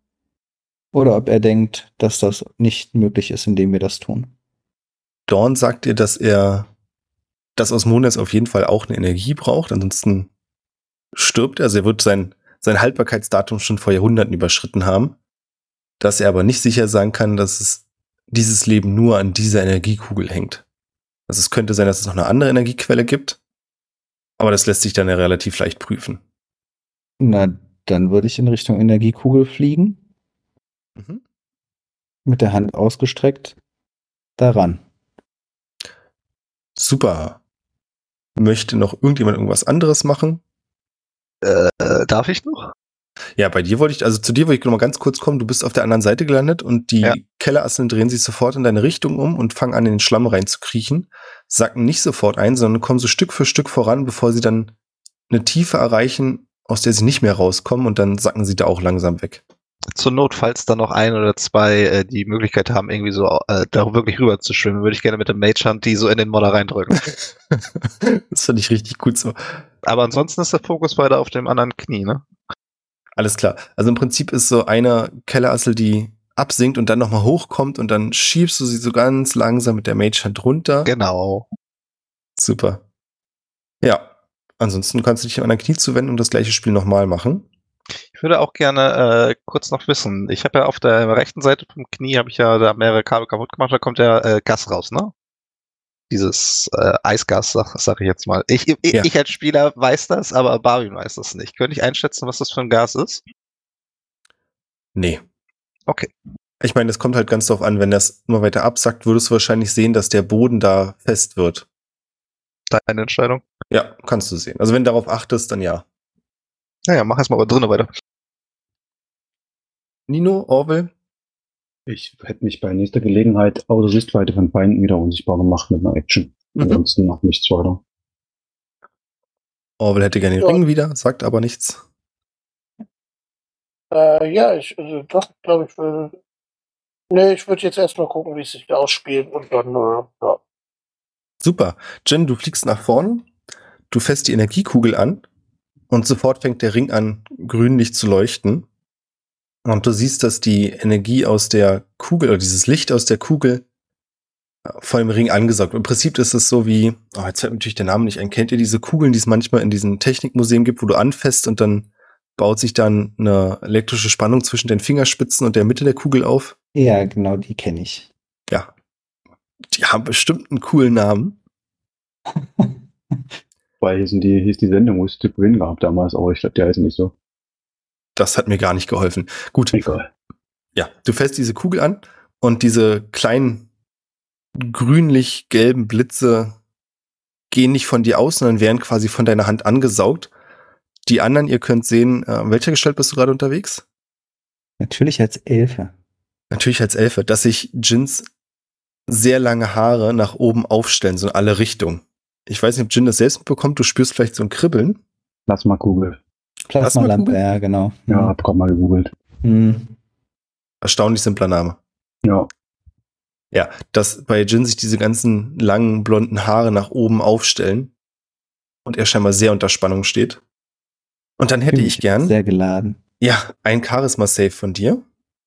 Oder ob er denkt, dass das nicht möglich ist, indem wir das tun? Dawn sagt ihr, dass er, dass Osmonias auf jeden Fall auch eine Energie braucht, ansonsten stirbt er. Also er wird sein, sein Haltbarkeitsdatum schon vor Jahrhunderten überschritten haben. Dass er aber nicht sicher sein kann, dass es dieses Leben nur an dieser Energiekugel hängt. Also es könnte sein, dass es noch eine andere Energiequelle gibt, aber das lässt sich dann ja relativ leicht prüfen. Na, dann würde ich in Richtung Energiekugel fliegen, Mhm. mit der Hand ausgestreckt, daran. Super. Möchte noch irgendjemand irgendwas anderes machen? Äh, darf ich noch? Ja, bei dir wollte ich, also zu dir wollte ich noch mal ganz kurz kommen. Du bist auf der anderen Seite gelandet und die Ja. Kellerasseln drehen sich sofort in deine Richtung um und fangen an, in den Schlamm reinzukriechen. Sacken nicht sofort ein, sondern kommen so Stück für Stück voran, bevor sie dann eine Tiefe erreichen, aus der sie nicht mehr rauskommen und dann sacken sie da auch langsam weg. Zur Not, falls da noch ein oder zwei äh, die Möglichkeit haben, irgendwie so äh, da wirklich rüber zu schwimmen, würde ich gerne mit dem Mage Hand die so in den Modder reindrücken. das finde ich richtig gut so. Aber ansonsten ist der Fokus weiter auf dem anderen Knie, ne? Alles klar. Also im Prinzip ist so eine Kellerassel, die absinkt und dann nochmal hochkommt und dann schiebst du sie so ganz langsam mit der Mage-Hand runter. Genau. Super. Ja. Ansonsten kannst du dich an dein Knie zuwenden und das gleiche Spiel nochmal machen. Ich würde auch gerne äh, kurz noch wissen, ich habe ja auf der rechten Seite vom Knie, habe ich ja da mehrere Kabel kaputt gemacht, da kommt ja äh, Gas raus, ne? Dieses äh, Eisgas, sag, sag ich jetzt mal. Ich, ich, Ja. ich als Spieler weiß das, aber Barwin weiß das nicht. Könnte ich einschätzen, was das für ein Gas ist? Nee. Okay. Ich meine, es kommt halt ganz drauf an, wenn das immer weiter absackt, würdest du wahrscheinlich sehen, dass der Boden da fest wird. Deine Entscheidung. Ja, kannst du sehen. Also wenn du darauf achtest, dann ja. Naja, mach erstmal aber drinnen weiter. Nino, Orwell? Ich hätte mich bei nächster Gelegenheit außer Sichtweite von Feinden wieder unsichtbar gemacht mit einer Action. Mhm. Ansonsten noch nichts weiter. Orwell hätte gerne den Ja. Ring wieder, sagt aber nichts. Äh, ja, ich, also das glaube ich würde. Nee, ich würde jetzt erstmal gucken, wie es sich ausspielt und dann, äh, ja. Super. Jen, du fliegst nach vorn, du fässt die Energiekugel an und sofort fängt der Ring an, grünlich zu leuchten. Und du siehst, dass die Energie aus der Kugel oder dieses Licht aus der Kugel äh, von dem Ring angesaugt. wird. Im Prinzip ist es so wie, oh, jetzt fällt natürlich der Name nicht ein. Kennt ihr diese Kugeln, die es manchmal in diesen Technikmuseen gibt, wo du anfasst und dann baut sich dann eine elektrische Spannung zwischen den Fingerspitzen und der Mitte der Kugel auf? Ja, genau, die kenne ich. Ja. Die haben bestimmt einen coolen Namen. Weil hießen die, hieß die Sendung, wo es Tip Win gab damals, aber ich glaube, der heißt nicht so. Das hat mir gar nicht geholfen. Gut, Egal. ja, du fährst diese Kugel an und diese kleinen grünlich-gelben Blitze gehen nicht von dir aus, sondern werden quasi von deiner Hand angesaugt. Die anderen, ihr könnt sehen, äh, welcher Gestalt bist du gerade unterwegs? Natürlich als Elfe. Natürlich als Elfe, dass sich Jins sehr lange Haare nach oben aufstellen, so in alle Richtungen. Ich weiß nicht, ob Jin das selbst bekommt, du spürst vielleicht so ein Kribbeln. Lass mal Kugel. Plasmalampe, ja, genau. Ja, hab grad mal gegoogelt. Hm. Erstaunlich simpler Name. Ja. Ja, dass bei Jin sich diese ganzen langen blonden Haare nach oben aufstellen und er scheinbar sehr unter Spannung steht. Und dann hätte ich gern, Sehr geladen. ja, ein Charisma-Save von dir.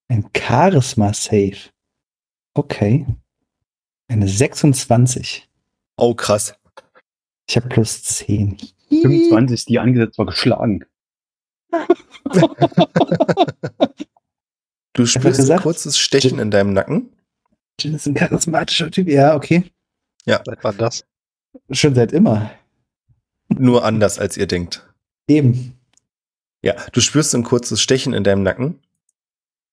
Ein Charisma-Save. Okay. Eine 26. Oh, krass. Ich habe plus 10. 25, die angesetzt war, geschlagen. Du spürst ein kurzes Stechen in deinem Nacken. Jin ist ein charismatischer Typ. Ja, okay. Seit wann das? Schon seit immer. Nur anders, als ihr denkt. Eben. Ja, du spürst ein kurzes Stechen in deinem Nacken.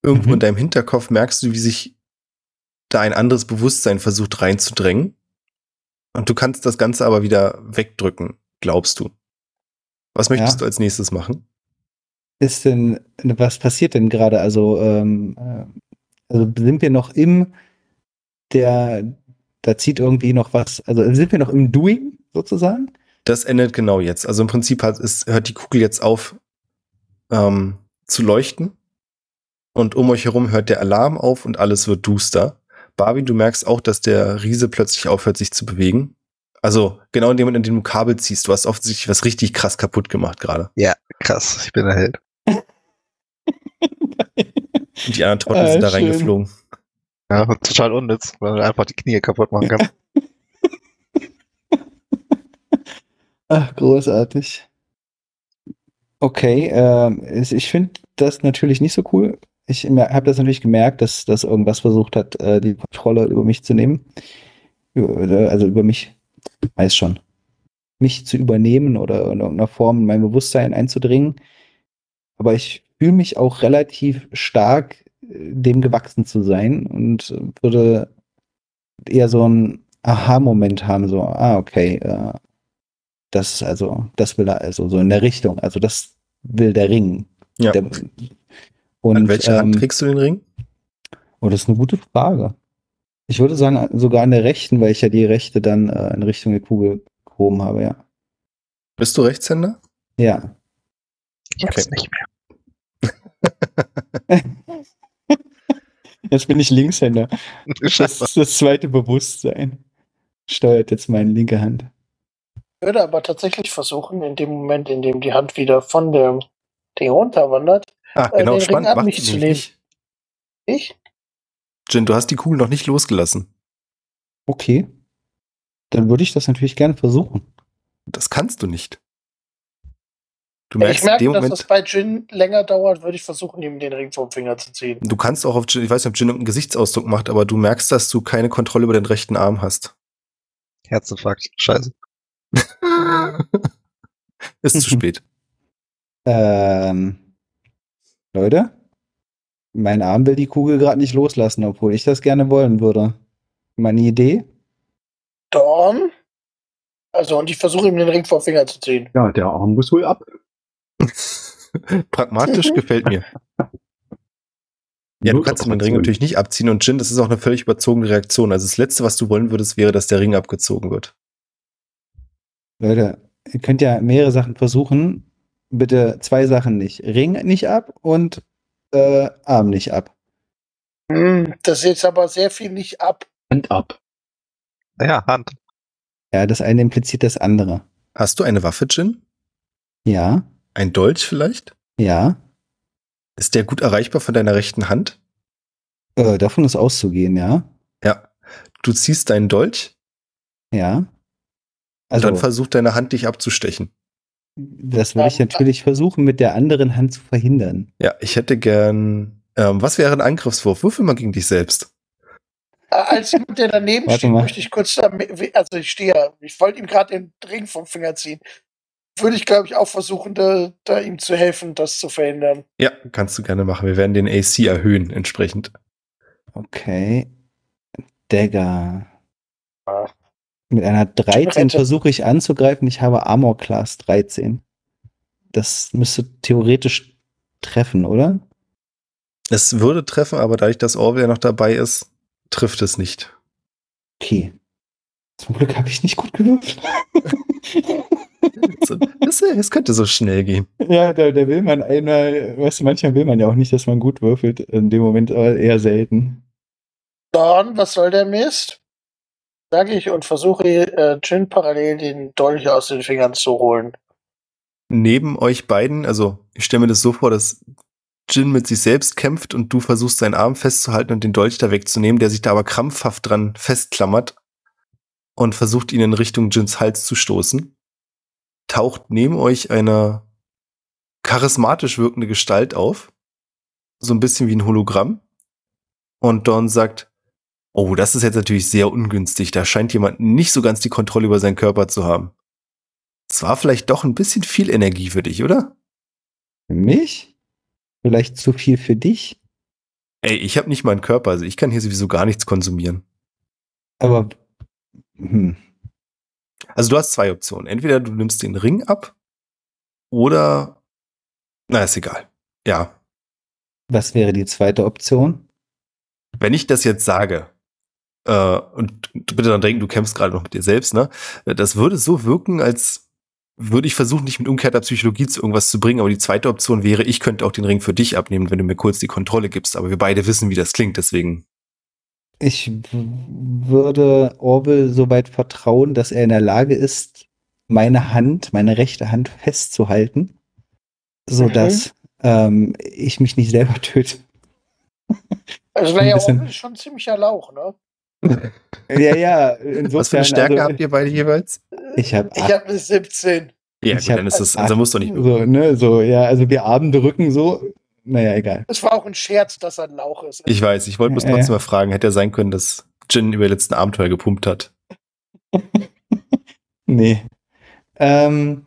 Irgendwo Mhm. in deinem Hinterkopf merkst du, wie sich da ein anderes Bewusstsein versucht reinzudrängen. Und du kannst das Ganze aber wieder wegdrücken, glaubst du. Was möchtest Ja. du als nächstes machen? Ist denn, was passiert denn gerade? Also, ähm, äh, also sind wir noch im, der, da zieht irgendwie noch was, also sind wir noch im Doing sozusagen? Das endet genau jetzt. Also im Prinzip hat, ist, hört die Kugel jetzt auf ähm, zu leuchten. Und um euch herum hört der Alarm auf und alles wird duster. Barbie, du merkst auch, dass der Riese plötzlich aufhört, sich zu bewegen. Also genau in dem Moment, in dem du Kabel ziehst, du hast offensichtlich was richtig krass kaputt gemacht gerade. Krass, ich bin der Held. Und die anderen Trottel Ah, sind da schön. reingeflogen. Ja, total unnütz, weil man einfach die Knie kaputt machen kann. Ach, großartig. Okay, es- ich finde das natürlich nicht so cool. Ich habe das natürlich gemerkt, dass, dass irgendwas versucht hat, äh, die Kontrolle über mich zu nehmen. Äh, Also über mich, weiß schon, mich zu übernehmen oder in irgendeiner Form in mein Bewusstsein einzudringen. Aber ich fühle mich auch relativ stark äh, dem gewachsen zu sein und würde eher so einen Aha-Moment haben, so, ah, okay, äh, das ist also, das will er also so in der Richtung. Also das will der Ring. Ja. Der, und, An welcher Hand ähm, trägst du den Ring? Oh, das ist eine gute Frage. Ich würde sagen, sogar an der rechten, weil ich ja die rechte dann äh, in Richtung der Kugel gehoben habe, ja. Bist du Rechtshänder? Ja. Ich hab's Okay. nicht mehr. Jetzt bin ich Linkshänder. Das ist das zweite Bewusstsein. Steuert jetzt meine linke Hand. Ich würde aber tatsächlich versuchen, in dem Moment, in dem die Hand wieder von dem Ding runterwandert, Ah, Äh, genau, den Ring spannend. an Macht mich zu nehmen. nicht. ich, Jin, du hast die Kugel noch nicht losgelassen. Okay. Dann würde ich das natürlich gerne versuchen. Das kannst du nicht. Du merkst ich merke, dass Moment, das bei Jin länger dauert, würde ich versuchen, ihm den Ring vom Finger zu ziehen. du kannst auch auf Jin, ich weiß nicht, ob Jin irgendeinen Gesichtsausdruck macht, aber du merkst, dass du keine Kontrolle über den rechten Arm hast. Herzinfarkt. Scheiße. Ist zu spät. Ähm, Leute, mein Arm will die Kugel gerade nicht loslassen, obwohl ich das gerne wollen würde. Meine Idee? Dorn? Also, und ich versuche ihm den Ring vom Finger zu ziehen. Ja, der Arm muss wohl ab. Pragmatisch gefällt mir. Ja, du kannst den Ring natürlich nicht abziehen und Jin, das ist auch eine völlig überzogene Reaktion. Also das Letzte, was du wollen würdest, wäre, dass der Ring abgezogen wird. Leute, ihr könnt ja mehrere Sachen versuchen. Bitte zwei Sachen nicht. Ring nicht ab und äh, Arm nicht ab. Hm, das ist jetzt aber sehr viel nicht ab. Hand ab. Ja, Hand. Ja, das eine impliziert das andere. Hast du eine Waffe, Jin? Ja, Ein Dolch vielleicht? ja. Ist der gut erreichbar von deiner rechten Hand? Äh, davon ist auszugehen, ja. Ja. Du ziehst deinen Dolch Ja. und Also, dann versucht deine Hand dich abzustechen. das will ich natürlich versuchen, mit der anderen Hand zu verhindern. Ja, ich hätte gern. Ähm, was wäre ein Angriffswurf? Würfel mal gegen dich selbst. Äh, Als jemand, der daneben Warte steht, mal. möchte ich kurz da, also ich stehe ja, ich wollte ihm gerade den Ring vom Finger ziehen. Würde ich, glaube ich, auch versuchen, da, da ihm zu helfen, das zu verhindern. Ja, kannst du gerne machen. Wir werden den AC erhöhen entsprechend. Okay. Dagger. Ah. Mit einer 13 Rette. versuche ich anzugreifen. Ich habe Armor Class 13. Das müsste theoretisch treffen, oder? Es würde treffen, aber dadurch, dass Orwell ja noch dabei ist, trifft es nicht. Okay. Zum Glück habe ich nicht gut gewürfelt. So, das, könnte so schnell gehen. ja, da, da will man einmal, weißt du, manchmal will man ja auch nicht, dass man gut würfelt. In dem Moment aber eher selten. Dann, was soll der Mist? Sage ich und versuche äh, Jin parallel den Dolch aus den Fingern zu holen. Neben euch beiden, also ich stelle mir das so vor, dass Jin mit sich selbst kämpft und du versuchst seinen Arm festzuhalten und den Dolch da wegzunehmen, der sich da aber krampfhaft dran festklammert und versucht ihn in Richtung Jins Hals zu stoßen. Taucht neben euch eine charismatisch wirkende Gestalt auf, so ein bisschen wie ein Hologramm. Und Dawn sagt, oh, das ist jetzt natürlich sehr ungünstig, da scheint jemand nicht so ganz die Kontrolle über seinen Körper zu haben. Es war vielleicht doch ein bisschen viel Energie für dich, oder? Für mich? Vielleicht zu viel für dich? Ey, ich habe nicht mal einen Körper, also ich kann hier sowieso gar nichts konsumieren. Aber. Hm. Also du hast zwei Optionen. Entweder du nimmst den Ring ab oder na, ist egal. Ja, Was wäre die zweite Option? wenn ich das jetzt sage äh, und bitte dann denken, du kämpfst gerade noch mit dir selbst, ne? Das würde so wirken, als würde ich versuchen, dich mit umgekehrter Psychologie zu irgendwas zu bringen. Aber die zweite Option wäre, ich könnte auch den Ring für dich abnehmen, wenn du mir kurz die Kontrolle gibst. Aber wir beide wissen, wie das klingt, deswegen. Ich würde Orwell so weit vertrauen, dass er in der Lage ist, meine Hand, meine rechte Hand festzuhalten, sodass ähm, ich mich nicht selber töte. Also, naja, bisschen- Orwell ist schon ein ziemlicher Lauch, ne? Ja, ja, insofern. Was für eine Stärke also, habt ihr beide jeweils? Ich habe Ich habe eine 17. Ja, Ich gut, hab- dann ist das, also musst du nicht. so, ne, so, ja, also wir Abende rücken so. Naja, egal. Es war auch ein Scherz, dass er ein Lauch ist. Ich weiß, ich wollte bloß Ja, trotzdem ja. mal fragen, hätte ja sein können, dass Jin über die letzten Abenteuer gepumpt hat. Nee. Ähm,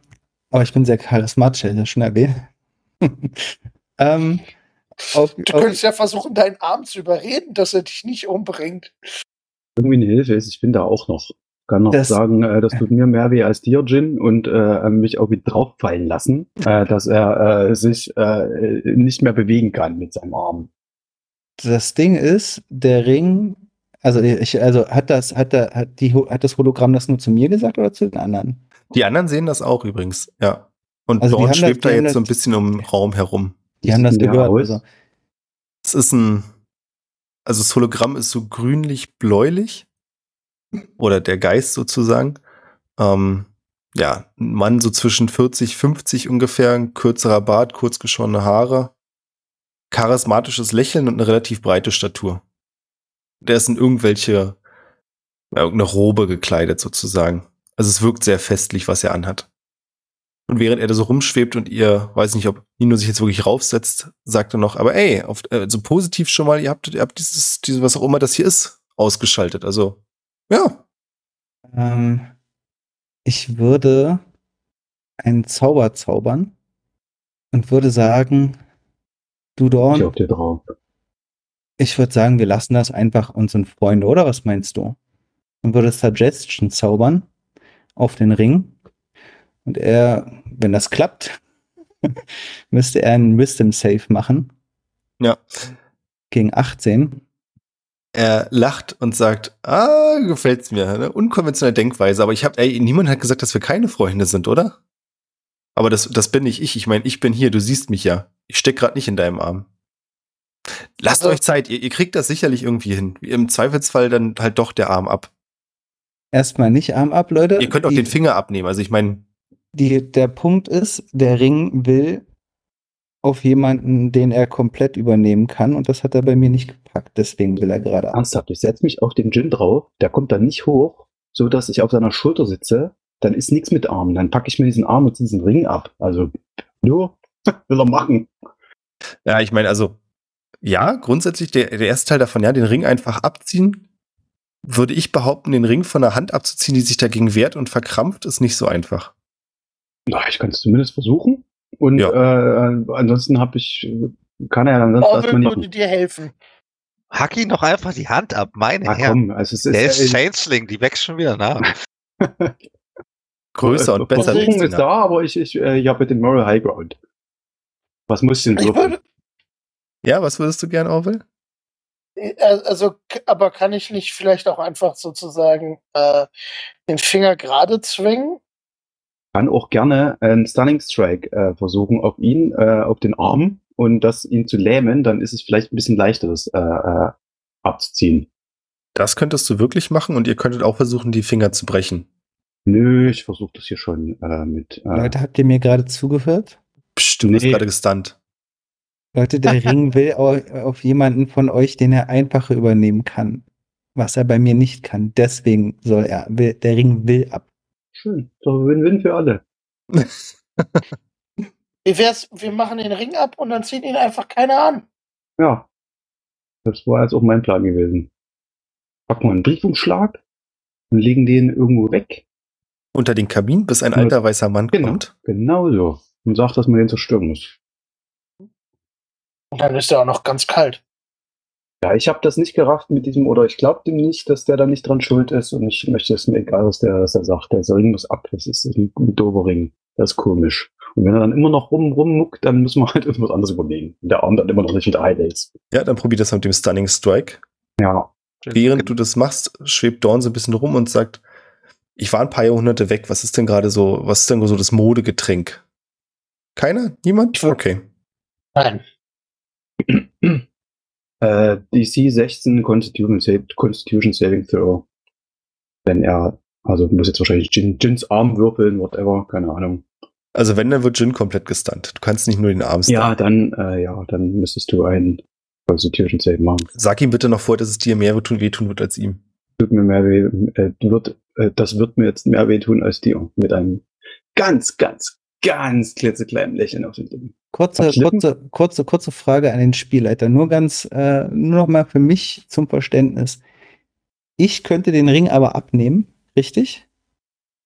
aber ich bin sehr charismatisch, hätte ich ja schon erwähnt. ähm, auf, Du auf, könntest ja versuchen, deinen Arm zu überreden, dass er dich nicht umbringt. Irgendwie eine Hilfe ist, ich bin da auch noch. Kann noch Das- sagen, äh, das tut mir mehr weh als dir, Jin, und äh, mich auch wieder drauffallen lassen, äh, dass er äh, sich äh, nicht mehr bewegen kann mit seinem Arm. das Ding ist, der Ring, also ich, also hat das, hat der, hat die, hat das Hologramm das nur zu mir gesagt oder zu den anderen? Die anderen sehen das auch übrigens, ja. Und Also das- schwebt da haben jetzt so ein bisschen um den Raum herum. Die haben das gehört. aus? Also, Es ist ein, also das Hologramm ist so grünlich-bläulich. Oder der Geist sozusagen. Ähm, ja, ein Mann so zwischen 40, 50 ungefähr, kürzerer Bart, kurzgeschorene Haare, charismatisches Lächeln und eine relativ breite Statur. Der ist in irgendwelche, ja, irgendeine Robe gekleidet sozusagen. Also es wirkt sehr festlich, was er anhat. Und während er da so rumschwebt und ihr, weiß nicht, ob Nino sich jetzt wirklich raufsetzt, sagt er noch, aber ey, auf, äh, so positiv schon mal, ihr habt, ihr habt dieses, dieses, was auch immer das hier ist, ausgeschaltet. Also, ja. ähm, ich würde einen Zauber zaubern und würde sagen, du Ich Dorn, auf dir drauf. ich würde sagen, wir lassen das einfach und sind Freunde, oder was meinst du? Und würde Suggestion zaubern auf den Ring. Und er, wenn das klappt, müsste er einen Wisdom Save machen. Ja. Gegen 18. Er lacht und sagt, ah, gefällt's mir. Ne? Unkonventionelle Denkweise. Aber ich habe, ey, niemand hat gesagt, dass wir keine Freunde sind, oder? Aber das, das bin nicht ich. Ich meine, ich bin hier. Du siehst mich ja. Ich steck gerade nicht in deinem Arm. Lasst Also- euch Zeit. Ihr, ihr kriegt das sicherlich irgendwie hin. Im Zweifelsfall dann halt doch der Arm ab. Erstmal nicht Arm ab, Leute. Ihr könnt auch die, den Finger abnehmen. Also ich meine, Der Punkt ist, der Ring will auf jemanden, den er komplett übernehmen kann. Und das hat er bei mir nicht gepackt. Deswegen will er gerade ab. Ernsthaft, ich setze mich auf den Gin drauf, der kommt dann nicht hoch, so dass ich auf seiner Schulter sitze, dann ist nichts mit Arm. Dann packe ich mir diesen Arm und diesen Ring ab. Also, nur will er machen. ja, ich meine, also ja, grundsätzlich der, der erste Teil davon, ja, den Ring einfach abziehen. Würde ich behaupten, den Ring von der Hand abzuziehen, die sich dagegen wehrt und verkrampft, ist nicht so einfach. Na, ich kann es zumindest versuchen. Und Ja. äh, ansonsten habe ich, kann er dann sonst Orwell erstmal würde nicht. dir helfen. Hack ihn doch einfach die Hand ab, meine Ja, Herren. komm, also es ist, Der ist Changeling, die wächst schon wieder nach. Größer und besser. Versuchung ist da, aber ich, ich, äh, ich habe den Moral High Ground. Was muss ich denn würde, Ja, was würdest du gern, Orwell? äh, also, aber kann ich nicht vielleicht auch einfach sozusagen äh, den Finger gerade zwingen? Kann auch gerne einen Stunning Strike äh, versuchen auf ihn, äh, auf den Arm und das ihn zu lähmen, dann ist es vielleicht ein bisschen leichter, das äh, äh, abzuziehen. Das könntest du wirklich machen und ihr könntet auch versuchen, die Finger zu brechen. Nö, ich versuche das hier schon äh, mit. Äh, Leute, habt ihr mir gerade zugehört? Psst, du bist Nee. gerade gestunt. Leute, der Ring will au- auf jemanden von euch, den er einfacher übernehmen kann. Was er bei mir nicht kann. Deswegen soll er, will, der Ring will ab. Schön, doch Win-Win für alle. Wie wär's, wir machen den Ring ab und dann zieht ihn einfach keiner an. Ja, das war jetzt auch mein Plan gewesen. Packen wir einen Briefumschlag und legen den irgendwo weg. Unter den Kabinen, bis ein alter weißer Mann Genau. kommt. Genau so. Und sagt, dass man den zerstören muss. Und dann ist er auch noch ganz kalt. Ja, ich habe das nicht gerafft mit diesem, oder ich glaube dem nicht, dass der da nicht dran schuld ist und ich möchte es mir egal, was der, was der sagt. Der Ring muss ab, das ist ein, ein doofer Ring. Das ist komisch. Und wenn er dann immer noch rum, rummuckt, dann müssen wir halt irgendwas anderes überlegen. Und der Arm dann immer noch nicht wieder heil ist. Ja, dann probier das mit dem Stunning Strike. Ja, Während du das machst, schwebt Dawn so ein bisschen rum und sagt, ich war ein paar Jahrhunderte weg, was ist denn gerade so, was ist denn so das Modegetränk? Keiner? Niemand? Okay. Nein. Äh, DC 16 Constitution, Constitution Saving Throw. Wenn er, also muss jetzt wahrscheinlich Jin, Jins Arm würfeln, whatever, keine Ahnung. Also wenn, dann wird Jin komplett gestunt. Du kannst nicht nur den Arm stunnen. Ja, dann, äh, ja, dann müsstest du einen Constitution Save machen. Sag ihm bitte noch vorher, dass es dir mehr wehtun, wehtun wird als ihm. tut mir mehr weh, äh, wird, äh, das wird mir jetzt mehr wehtun als dir. Mit einem ganz, ganz, ganz klitzekleinen Lächeln auf den Lippen. Kurze, kurze, kurze, kurze Frage an den Spielleiter. Nur ganz, äh, nur noch mal für mich zum Verständnis. Ich könnte den Ring aber abnehmen, richtig?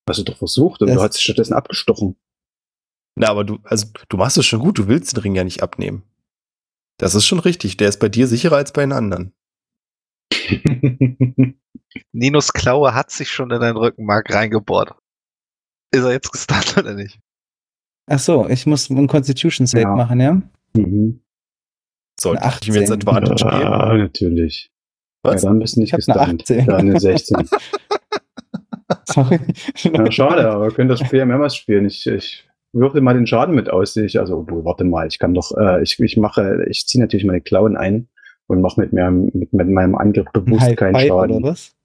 Hast du doch versucht und Das- du hast stattdessen abgestochen. Na, aber du, also du machst es schon gut, du willst den Ring ja nicht abnehmen. Das ist schon richtig. Der ist bei dir sicherer als bei den anderen. Ninos Klaue hat sich schon in dein Rückenmark reingebohrt. Ist er jetzt gestunt oder nicht? Ach so, ich muss einen Constitution Save Ja. machen, ja? mhm. Sollte ich ihm jetzt 18. Advantage geben? Ja, natürlich. Was? Ja, dann bist du nicht Ich hab eine gestunt. 18. Ja, eine 16. Sorry. Ja, schade, aber wir können das Spiel ja mehrmals spielen. Ich, ich würfel mal den Schaden mit aus. Ich, also, obwohl, warte mal, ich kann doch, äh, ich, ich mache, ich ziehe natürlich meine Klauen ein und mache mit, mir, mit, mit meinem Angriff bewusst keinen Schaden. oder was?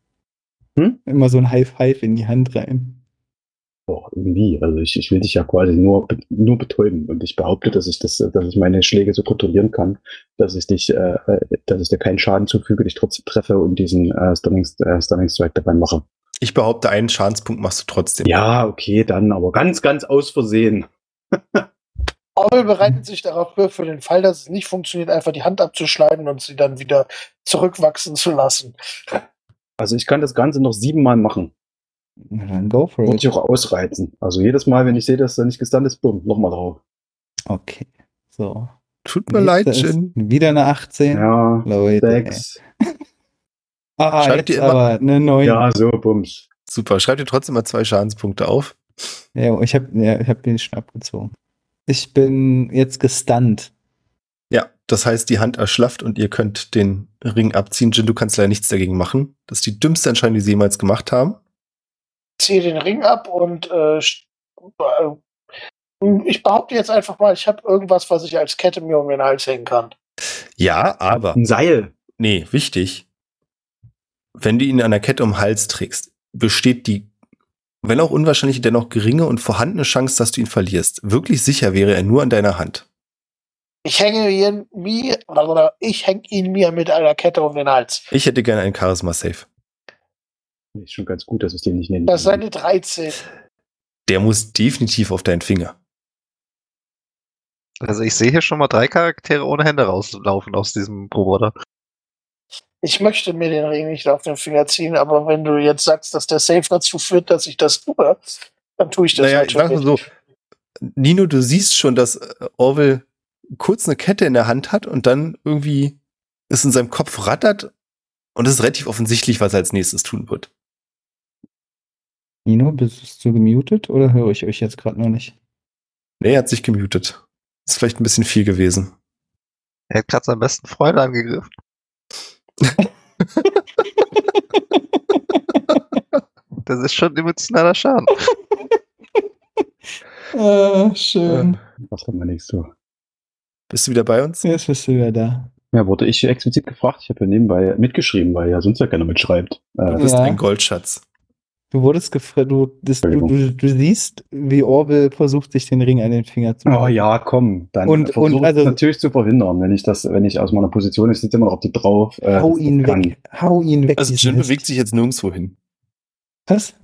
Hm? Immer so ein High Five in die Hand rein. Boah, irgendwie. Also ich, ich will dich ja quasi nur, nur betäuben. Und ich behaupte, dass ich das, dass ich meine Schläge so kontrollieren kann, dass ich dich, äh, äh, dass ich dir keinen Schaden zufüge, dich trotzdem treffe und diesen äh, Stunning, äh, Stunning Strike dabei mache. Ich behaupte, einen Schadenspunkt machst du trotzdem. Ja, okay, dann, aber ganz, ganz aus Versehen. Orwell bereitet sich darauf vor, für den Fall, dass es nicht funktioniert, einfach die Hand abzuschneiden und sie dann wieder zurückwachsen zu lassen. Also ich kann das Ganze noch siebenmal machen. Na dann go for Muss it. ich auch ausreizen. Also jedes Mal, wenn ich sehe, dass er nicht gestunt ist, bumm, nochmal drauf. Okay. So. Tut mir leid, Jin. Wieder eine 18. Ja, Leute. ey. sechs. Ah, Schreibt jetzt ihr immer- aber eine 9. Ja, so, bums. Super. Schreib dir trotzdem mal zwei Schadenspunkte auf. Ja, ich habe ja, ich hab den schon abgezogen. Ich bin jetzt gestunt. Ja. Das heißt, die Hand erschlafft und ihr könnt den Ring abziehen. Jin, du kannst leider nichts dagegen machen. Das ist die dümmste Entscheidung, die sie jemals gemacht haben. Ziehe den Ring ab und äh, äh, ich behaupte jetzt einfach mal, ich habe irgendwas, was ich als Kette mir um den Hals hängen kann. Ja, aber. Ein Seil. Nee, wichtig. Wenn du ihn an der Kette um den Hals trägst, besteht die, wenn auch unwahrscheinlich, dennoch geringe und vorhandene Chance, dass du ihn verlierst. Wirklich sicher wäre er nur an deiner Hand. Ich hänge ihn mir, oder ich hänge ihn mir mit einer Kette um den Hals. Ich hätte gerne einen Charisma-Safe. Ist schon ganz gut, dass ich den nicht nenne. Das ist eine 13. Der muss definitiv auf deinen Finger. Also ich sehe hier schon mal drei Charaktere ohne Hände rauslaufen aus diesem Roboter. Ich möchte mir den Ring nicht auf den Finger ziehen, aber wenn du jetzt sagst, dass der Safe dazu führt, dass ich das tue, dann tue ich das Naja, ich sag so, Nino, du siehst schon, dass äh, Orwell kurz eine Kette in der Hand hat und dann irgendwie es in seinem Kopf rattert und es ist relativ offensichtlich, was er als nächstes tun wird. Nino, bist du gemutet oder höre ich euch jetzt gerade noch nicht? Nee, er hat sich gemutet. Ist vielleicht ein bisschen viel gewesen. Er hat gerade seinen besten Freund angegriffen. Das ist schon emotionaler Schaden. Äh, schön. Was haben wir nicht so? Bist du wieder bei uns? Jetzt bist du wieder da. Ja, wurde ich explizit gefragt. Ich habe ja nebenbei mitgeschrieben, weil ja sonst ja keiner mitschreibt. Du Äh, bist Ja. ein Goldschatz. Du wurdest gefragt, du, du, du, du siehst, wie Orwell versucht, sich den Ring an den Finger zu oh ja, komm. Dann Und- versuch und ich also- natürlich zu verhindern, wenn ich das, wenn ich aus meiner Position, ich sitze immer noch auf die drauf. Äh, Hau ihn kann. weg. Hau ihn weg. Also Jin bewegt sich jetzt nirgendwo hin. Was?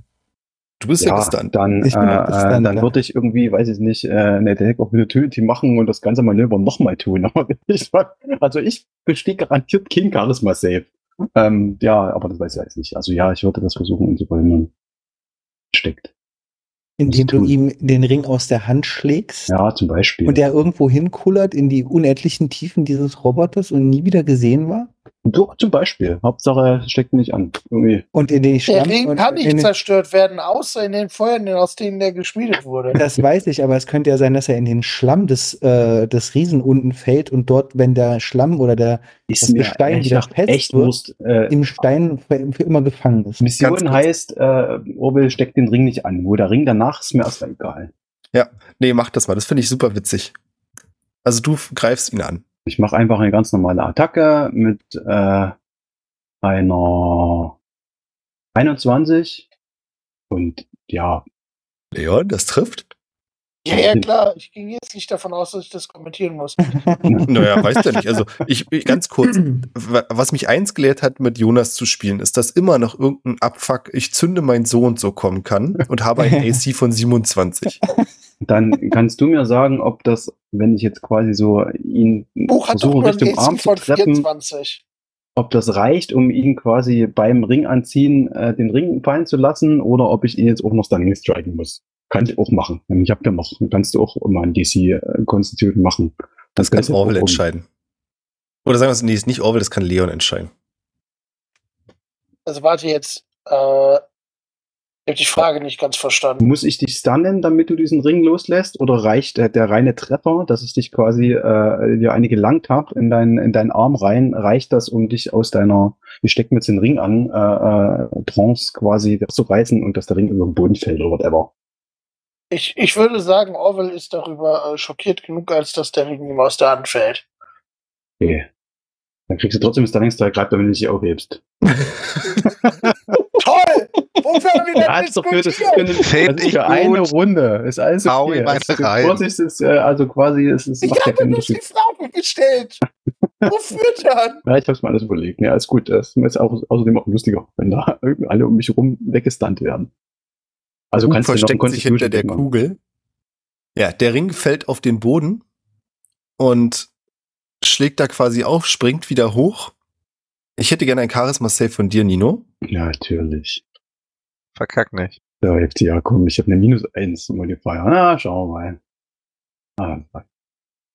Du bist ja, Ja, gestunt. dann, Ich äh, dann ja. würde ich irgendwie, weiß ich nicht, äh, eine Attack of Opportunity machen und das ganze Manöver nochmal tun. Also ich bestehe garantiert kein Charisma-Save. Ähm, ja, aber das weiß ich jetzt nicht. Also ja, ich würde das versuchen, um zu verhindern. Steckt. Indem du ihm den Ring aus der Hand schlägst Ja, zum Beispiel. und der irgendwo hinkullert in die unendlichen Tiefen dieses Roboters und nie wieder gesehen war? Doch, zum Beispiel. Hauptsache, steckt nicht an. Irgendwie. Und in den Der Ring kann nicht zerstört werden, außer in den Feuern, aus denen der geschmiedet wurde. Das weiß ich, aber es könnte ja sein, dass er in den Schlamm des, äh, des Riesen unten fällt und dort, wenn der Schlamm oder der Ist Das Gestein wieder fest echt wird. Wurst. Äh, im Stein für, für immer gefangen ist. Mission Ganz heißt, äh, Orwell steckt den Ring nicht an. Wo der Ring danach ist mir erstmal egal. Nee, mach das mal. Das finde ich super witzig. Also du greifst ihn an. Ich mache einfach eine ganz normale Attacke mit äh, einer 21 und ja, Leon, das trifft. Ja, ja, klar. Ich ging jetzt nicht davon aus, dass ich das kommentieren muss. Naja, weißt du nicht. Also ich, ganz kurz, wa- was mich eins gelehrt hat, mit Jonas zu spielen, ist, dass immer noch irgendein Abfuck, ich zünde meinen Sohn so kommen kann und habe einen AC von 27. dann kannst du mir sagen, ob das, wenn ich jetzt quasi so ihn Buch versuche ein Richtung Arm zu 24. ob das reicht, um ihn quasi beim Ring anziehen, äh, den Ring fallen zu lassen, oder ob ich ihn jetzt auch noch Stunning striken muss. Kann ich auch machen. Ich habe ja noch, kannst du auch immer ein DC äh, machen. Das kann Dann Orwell auch entscheiden. Oder sagen wir es, nee, ist nicht Orwell, das kann Leon entscheiden. Also warte jetzt. Äh, ich habe die Frage nicht ganz verstanden. Muss ich dich stunnen, damit du diesen Ring loslässt? Oder reicht der, der reine Treffer, dass ich dich quasi äh, dir eine gelangt habe in, dein, in deinen Arm rein? Reicht das, um dich aus deiner, wir stecken jetzt den Ring an, äh, äh, Trance quasi zu reißen und dass der Ring über den Boden fällt oder whatever? Ich, ich würde sagen, Orwell ist darüber äh, schockiert genug, als dass der Ring ihm aus der Hand fällt. Okay. Dann kriegst du trotzdem Stunning Strike, gerade wenn du dich aufhebst. Toll! Wofür haben wir denn Ja, ist für, das ist für, eine, das ist für eine. Runde. Ist alles okay. Also. Vorsicht ist, äh, also quasi, es, es Ich habe bloß die. Frage gestellt. Wofür dann? Ja, ich hab's mir alles überlegt. Ja, ist gut. Das ist auch, außerdem auch lustiger, wenn da alle um mich rum weggestunt werden. Also Hub kannst du noch versteckt sich hinter der machen. Kugel. Ja, der Ring fällt auf den Boden und schlägt da quasi auf, springt wieder hoch. Ich hätte gerne ein Charisma-Save von dir, Nino. Ja, natürlich. Verkack nicht. Ja, jetzt, ja, komm, ich habe eine minus 1 Modifier. Na, schauen wir mal. Ah,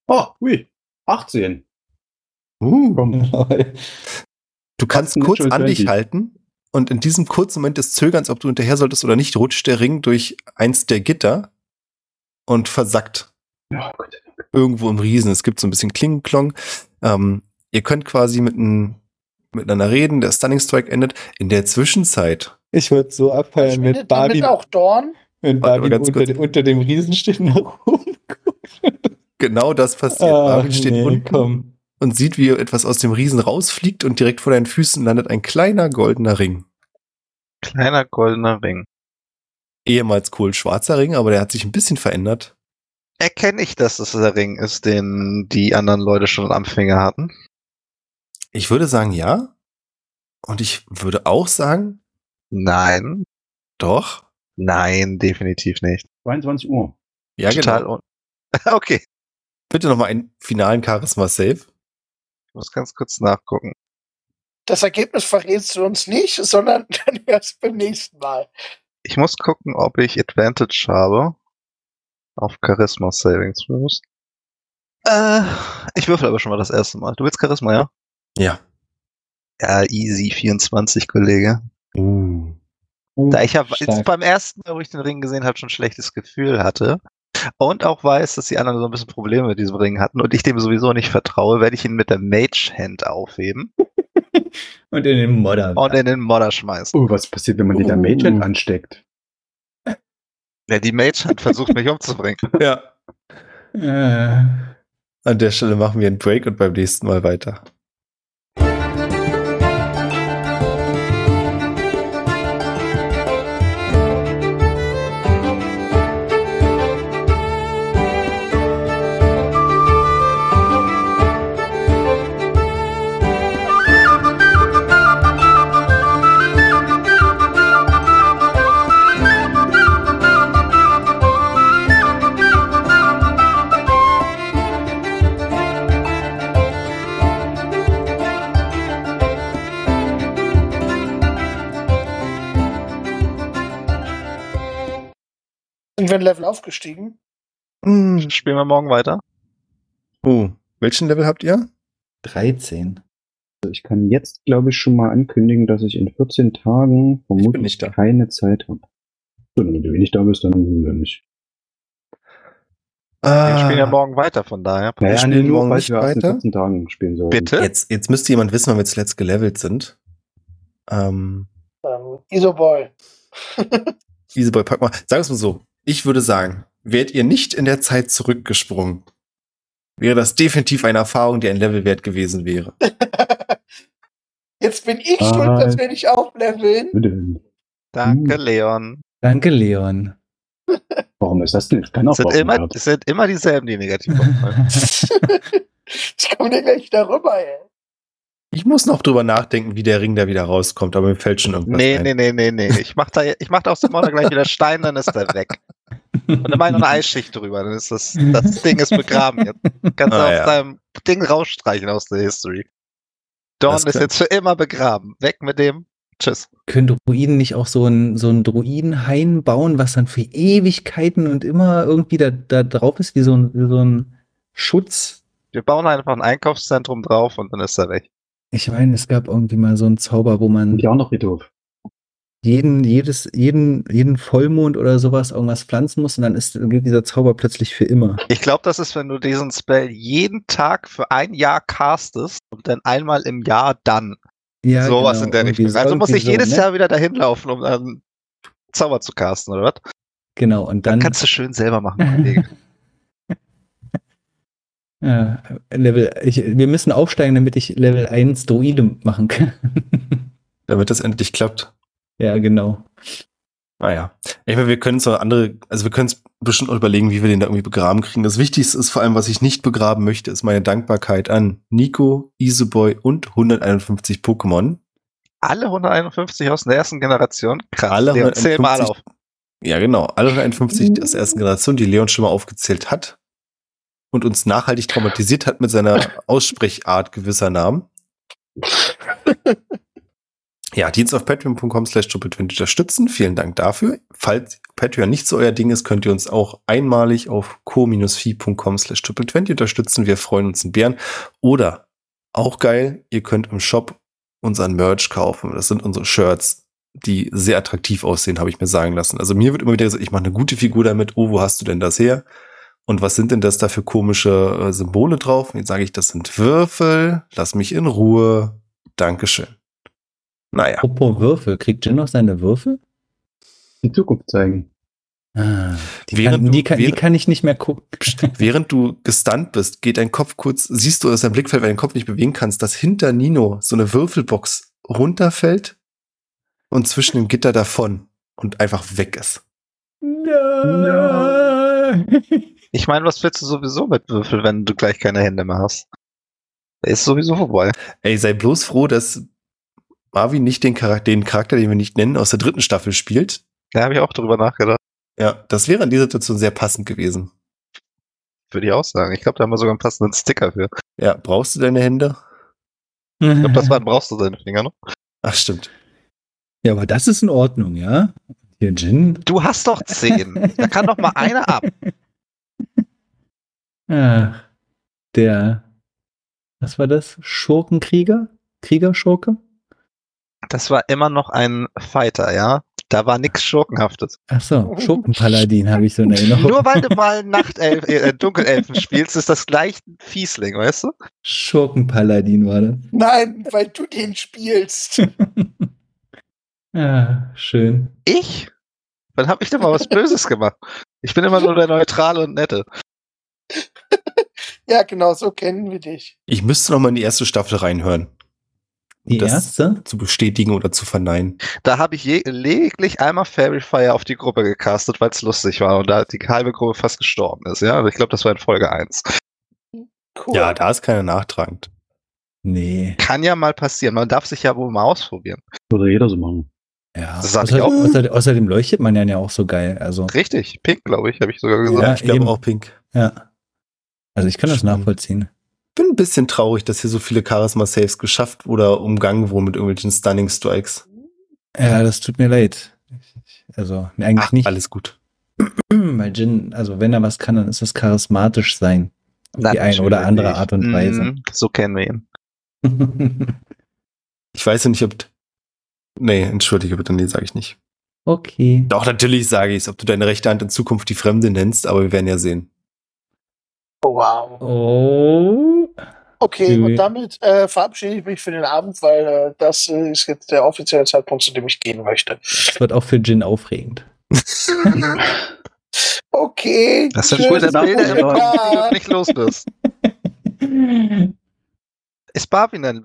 oh, ui, 18. Uh. Komm. Du kannst kurz an dich 20. halten und in diesem kurzen Moment des Zögerns, ob du hinterher solltest oder nicht, rutscht der Ring durch eins der Gitter und versackt Ja, Gott. irgendwo im Riesen. Es gibt so ein bisschen Klingenklong. Ähm, ihr könnt quasi mit, ein, miteinander reden, der Stunning Strike endet. In der Zwischenzeit, Ich würde so abfeiern, wenn Verschwindet damit Barbie, auch Dorn? wenn Barbie ganz unter, kurz. unter dem Riesen steht und nach oben guckt. genau das passiert. Ah, Marvin steht nee, unten komm. Und sieht, wie etwas aus dem Riesen rausfliegt und direkt vor deinen Füßen landet ein kleiner goldener Ring. Kleiner goldener Ring. Ehemals kohlschwarzer Ring, aber der hat sich ein bisschen verändert. Erkenne ich, dass das der Ring ist, den die anderen Leute schon am Finger hatten? Ich würde sagen, ja. Und ich würde auch sagen, Nein. doch. Nein, definitiv nicht. 22 Uhr. Ja, Total genau. un okay. Bitte nochmal einen finalen Charisma-Save. Ich muss ganz kurz nachgucken. Das Ergebnis verrätst du uns nicht, sondern dann erst beim nächsten Mal. Ich muss gucken, ob ich Advantage habe. Auf Charisma Saving Throws. Äh, ich würfel aber schon mal das erste Mal. Du willst Charisma, ja? Ja. Ja, easy 24, Kollege. Uh. Da ich ja beim ersten Mal, wo ich den Ring gesehen habe, schon ein schlechtes Gefühl hatte und auch weiß, dass die anderen so ein bisschen Probleme mit diesem Ring hatten und ich dem sowieso nicht vertraue, werde ich ihn mit der Mage Hand aufheben Und in den Modder. und in den Modder schmeißen. Oh, was passiert, wenn man die da Uh. Mädchen ansteckt? Ja, die Mage Hand versucht mich umzubringen. Ja. Äh, An der Stelle machen wir einen Break und beim nächsten Mal weiter. Wir ein Level aufgestiegen? Hm. Spielen wir morgen weiter? Uh. Welchen Level habt ihr? 13. Also ich kann jetzt, glaube ich, schon mal ankündigen, dass ich in 14 Tagen vermutlich nicht da. keine Zeit habe. So, wenn du nicht da bist, dann wieder nicht. Wir spielen ja morgen weiter, von daher. Wir Naja, spielen nee, nur morgen weil nicht wir weiter? 14 Tagen spielen sollen. Bitte? Jetzt, jetzt müsste jemand wissen, wann wir zuletzt gelevelt sind. Ähm, Ähm, Isoboy. Easyboy, pack mal. Sag es mal so. Ich würde sagen, wärt ihr nicht in der Zeit zurückgesprungen, wäre das definitiv eine Erfahrung, die ein Level wert gewesen wäre. Jetzt bin ich Ah. schuld, dass wir nicht aufleveln. Danke, Hm. Leon. Danke, Leon. Warum ist das denn? Kein Es sind, immer, es sind immer dieselben, die negativ auffallen. ich komme dir gleich darüber, ey. Ich muss noch drüber nachdenken, wie der Ring da wieder rauskommt, aber mir fällt schon irgendwas Nee, ein. nee, nee, nee, nee. Ich mach da, ich mach da aus dem Modder gleich wieder Stein, dann ist er weg. Und dann mach ich noch eine Eisschicht drüber, dann ist das, das Ding ist begraben jetzt. Kannst du Ah, aus ja. deinem Ding rausstreichen aus der History. Dawn Das ist jetzt für immer begraben. Weg mit dem. Tschüss. Können Druiden nicht auch so ein, so ein Druidenhain bauen, was dann für Ewigkeiten und immer irgendwie da, da drauf ist, wie so ein, wie so ein Schutz? Wir bauen einfach ein Einkaufszentrum drauf und dann ist er weg. Ich meine, es gab irgendwie mal so einen Zauber, wo man ja auch noch Friedhof. jeden, jedes, jeden, jeden Vollmond oder sowas irgendwas pflanzen muss und dann ist, gilt dieser Zauber plötzlich für immer. Ich glaube, das ist, wenn du diesen Spell jeden Tag für ein Jahr castest und dann einmal im Jahr dann. Ja, Sowas genau, in der Richtung. so- Also muss ich jedes so, ne? Jahr wieder dahin laufen, um dann Zauber zu casten, oder was? Genau, und Dann dann. kannst du schön selber machen, Kollege. ja, Level, ich, wir müssen aufsteigen, damit ich Level 1 Druide machen kann. Damit das endlich klappt. ja, genau. Naja. Ich meine, wir können es noch andere, also wir können es bestimmt auch überlegen, wie wir den da irgendwie begraben kriegen. Das Wichtigste ist vor allem, was ich nicht begraben möchte, ist meine Dankbarkeit an Nico, Iseboy und 151 Pokémon. Alle 151 aus der ersten Generation? Krass. Alle Leon, zähl mal alle 151 auf. Ja, genau. Alle 151 aus der ersten Generation, die Leon schon mal aufgezählt hat und uns nachhaltig traumatisiert hat mit seiner Aussprechart gewisser Namen. Ja, Dienst auf patreon.com slash triple20 unterstützen. Vielen Dank dafür. Falls Patreon nicht so euer Ding ist, könnt ihr uns auch einmalig auf co-fi.com slash triple20 unterstützen. Wir freuen uns in Bären. Oder, auch geil, ihr könnt im Shop unseren Merch kaufen. Das sind unsere Shirts, die sehr attraktiv aussehen, habe ich mir sagen lassen. Also mir wird immer wieder gesagt, ich mache eine gute Figur damit. Oh, wo hast du denn das her? Und was sind denn das da für komische äh, Symbole drauf? Jetzt sage ich, das sind Würfel. Lass mich in Ruhe. Dankeschön. Naja, Apropos Würfel. Kriegt Jin noch seine Würfel? Die Zukunft zeigen. Ah, die, Während kann, du- die, kann, die während- kann ich nicht mehr gucken. während du gestunt bist, geht dein Kopf kurz, siehst du aus deinem Blickfeld, weil du den Kopf nicht bewegen kannst, dass hinter Nino so eine Würfelbox runterfällt und zwischen dem Gitter davon und einfach weg ist. Nein. Ich meine, was willst du sowieso mit Würfel, wenn du gleich keine Hände mehr hast? Ist sowieso vorbei. Ey, sei bloß froh, dass Marvin nicht den Charakter, den Charakter, den wir nicht nennen, aus der dritten Staffel spielt. Da habe ich auch drüber nachgedacht. Ja, das wäre in dieser Situation sehr passend gewesen. Würde ich auch sagen. Ich glaube, da haben wir sogar einen passenden Sticker für. Ja, brauchst du deine Hände? Ich glaube, das waren brauchst du deine Finger noch. Ach, stimmt. Ja, aber das ist in Ordnung, ja? Hier, Jin. Du hast doch zehn. da kann doch mal einer ab. Ach, der, was war das? Schurkenkrieger? Kriegerschurke? Das war immer noch ein Fighter, ja? Da war nichts Schurkenhaftes. Ach so, Schurkenpaladin habe ich so in Erinnerung. Nur weil du mal Nachtelf äh, Dunkelelfen spielst, ist das gleich ein Fiesling, weißt du? Schurkenpaladin war das. Nein, weil du den spielst. Ja, schön. Ich? Wann habe ich denn mal was Böses gemacht? Ich bin immer nur der Neutrale und Nette. ja, genau, so kennen wir dich. Ich müsste noch mal in die erste Staffel reinhören, Die Das- erste? zu bestätigen oder zu verneinen. Da habe ich lediglich einmal Fairy Fire auf die Gruppe gecastet, weil es lustig war und da die halbe Gruppe fast gestorben ist, ja? Also ich glaube, das war in Folge 1. Cool. Ja, da ist keiner nachtragend. Nee. Kann ja mal passieren. Man darf sich ja wohl mal ausprobieren. Würde jeder so machen. Ja. Das sag ich auch. Außer, außerdem leuchtet man ja auch so geil. Also, Richtig, pink, glaube ich, habe ich sogar gesagt. Ja, ich glaube auch Pink. ja. Also ich kann das Stimmt. nachvollziehen. Bin ein bisschen traurig, dass hier so viele Charisma-Saves geschafft oder umgangen wurden mit irgendwelchen Stunning Strikes. Ja, das tut mir leid. Also, nee, eigentlich Ach, nicht. alles gut. Weil Jin, also wenn er was kann, dann ist es charismatisch sein. Auf die eine oder andere Natürlich. Art und Weise. Mhm, so kennen wir ihn. Ich weiß ja nicht, ob. Nee, entschuldige bitte, nee, sage ich nicht. okay. Doch, natürlich sage ich es, ob du deine rechte Hand in Zukunft die Fremde nennst, aber wir werden ja sehen. Oh, wow. Oh. Okay, und damit äh, verabschiede ich mich für den Abend, weil äh, das äh, ist jetzt der offizielle Zeitpunkt, zu dem ich gehen möchte. Das wird auch für Jin aufregend. Okay. Das sind gute Bilder, du nicht los bist. Ist Barwin denn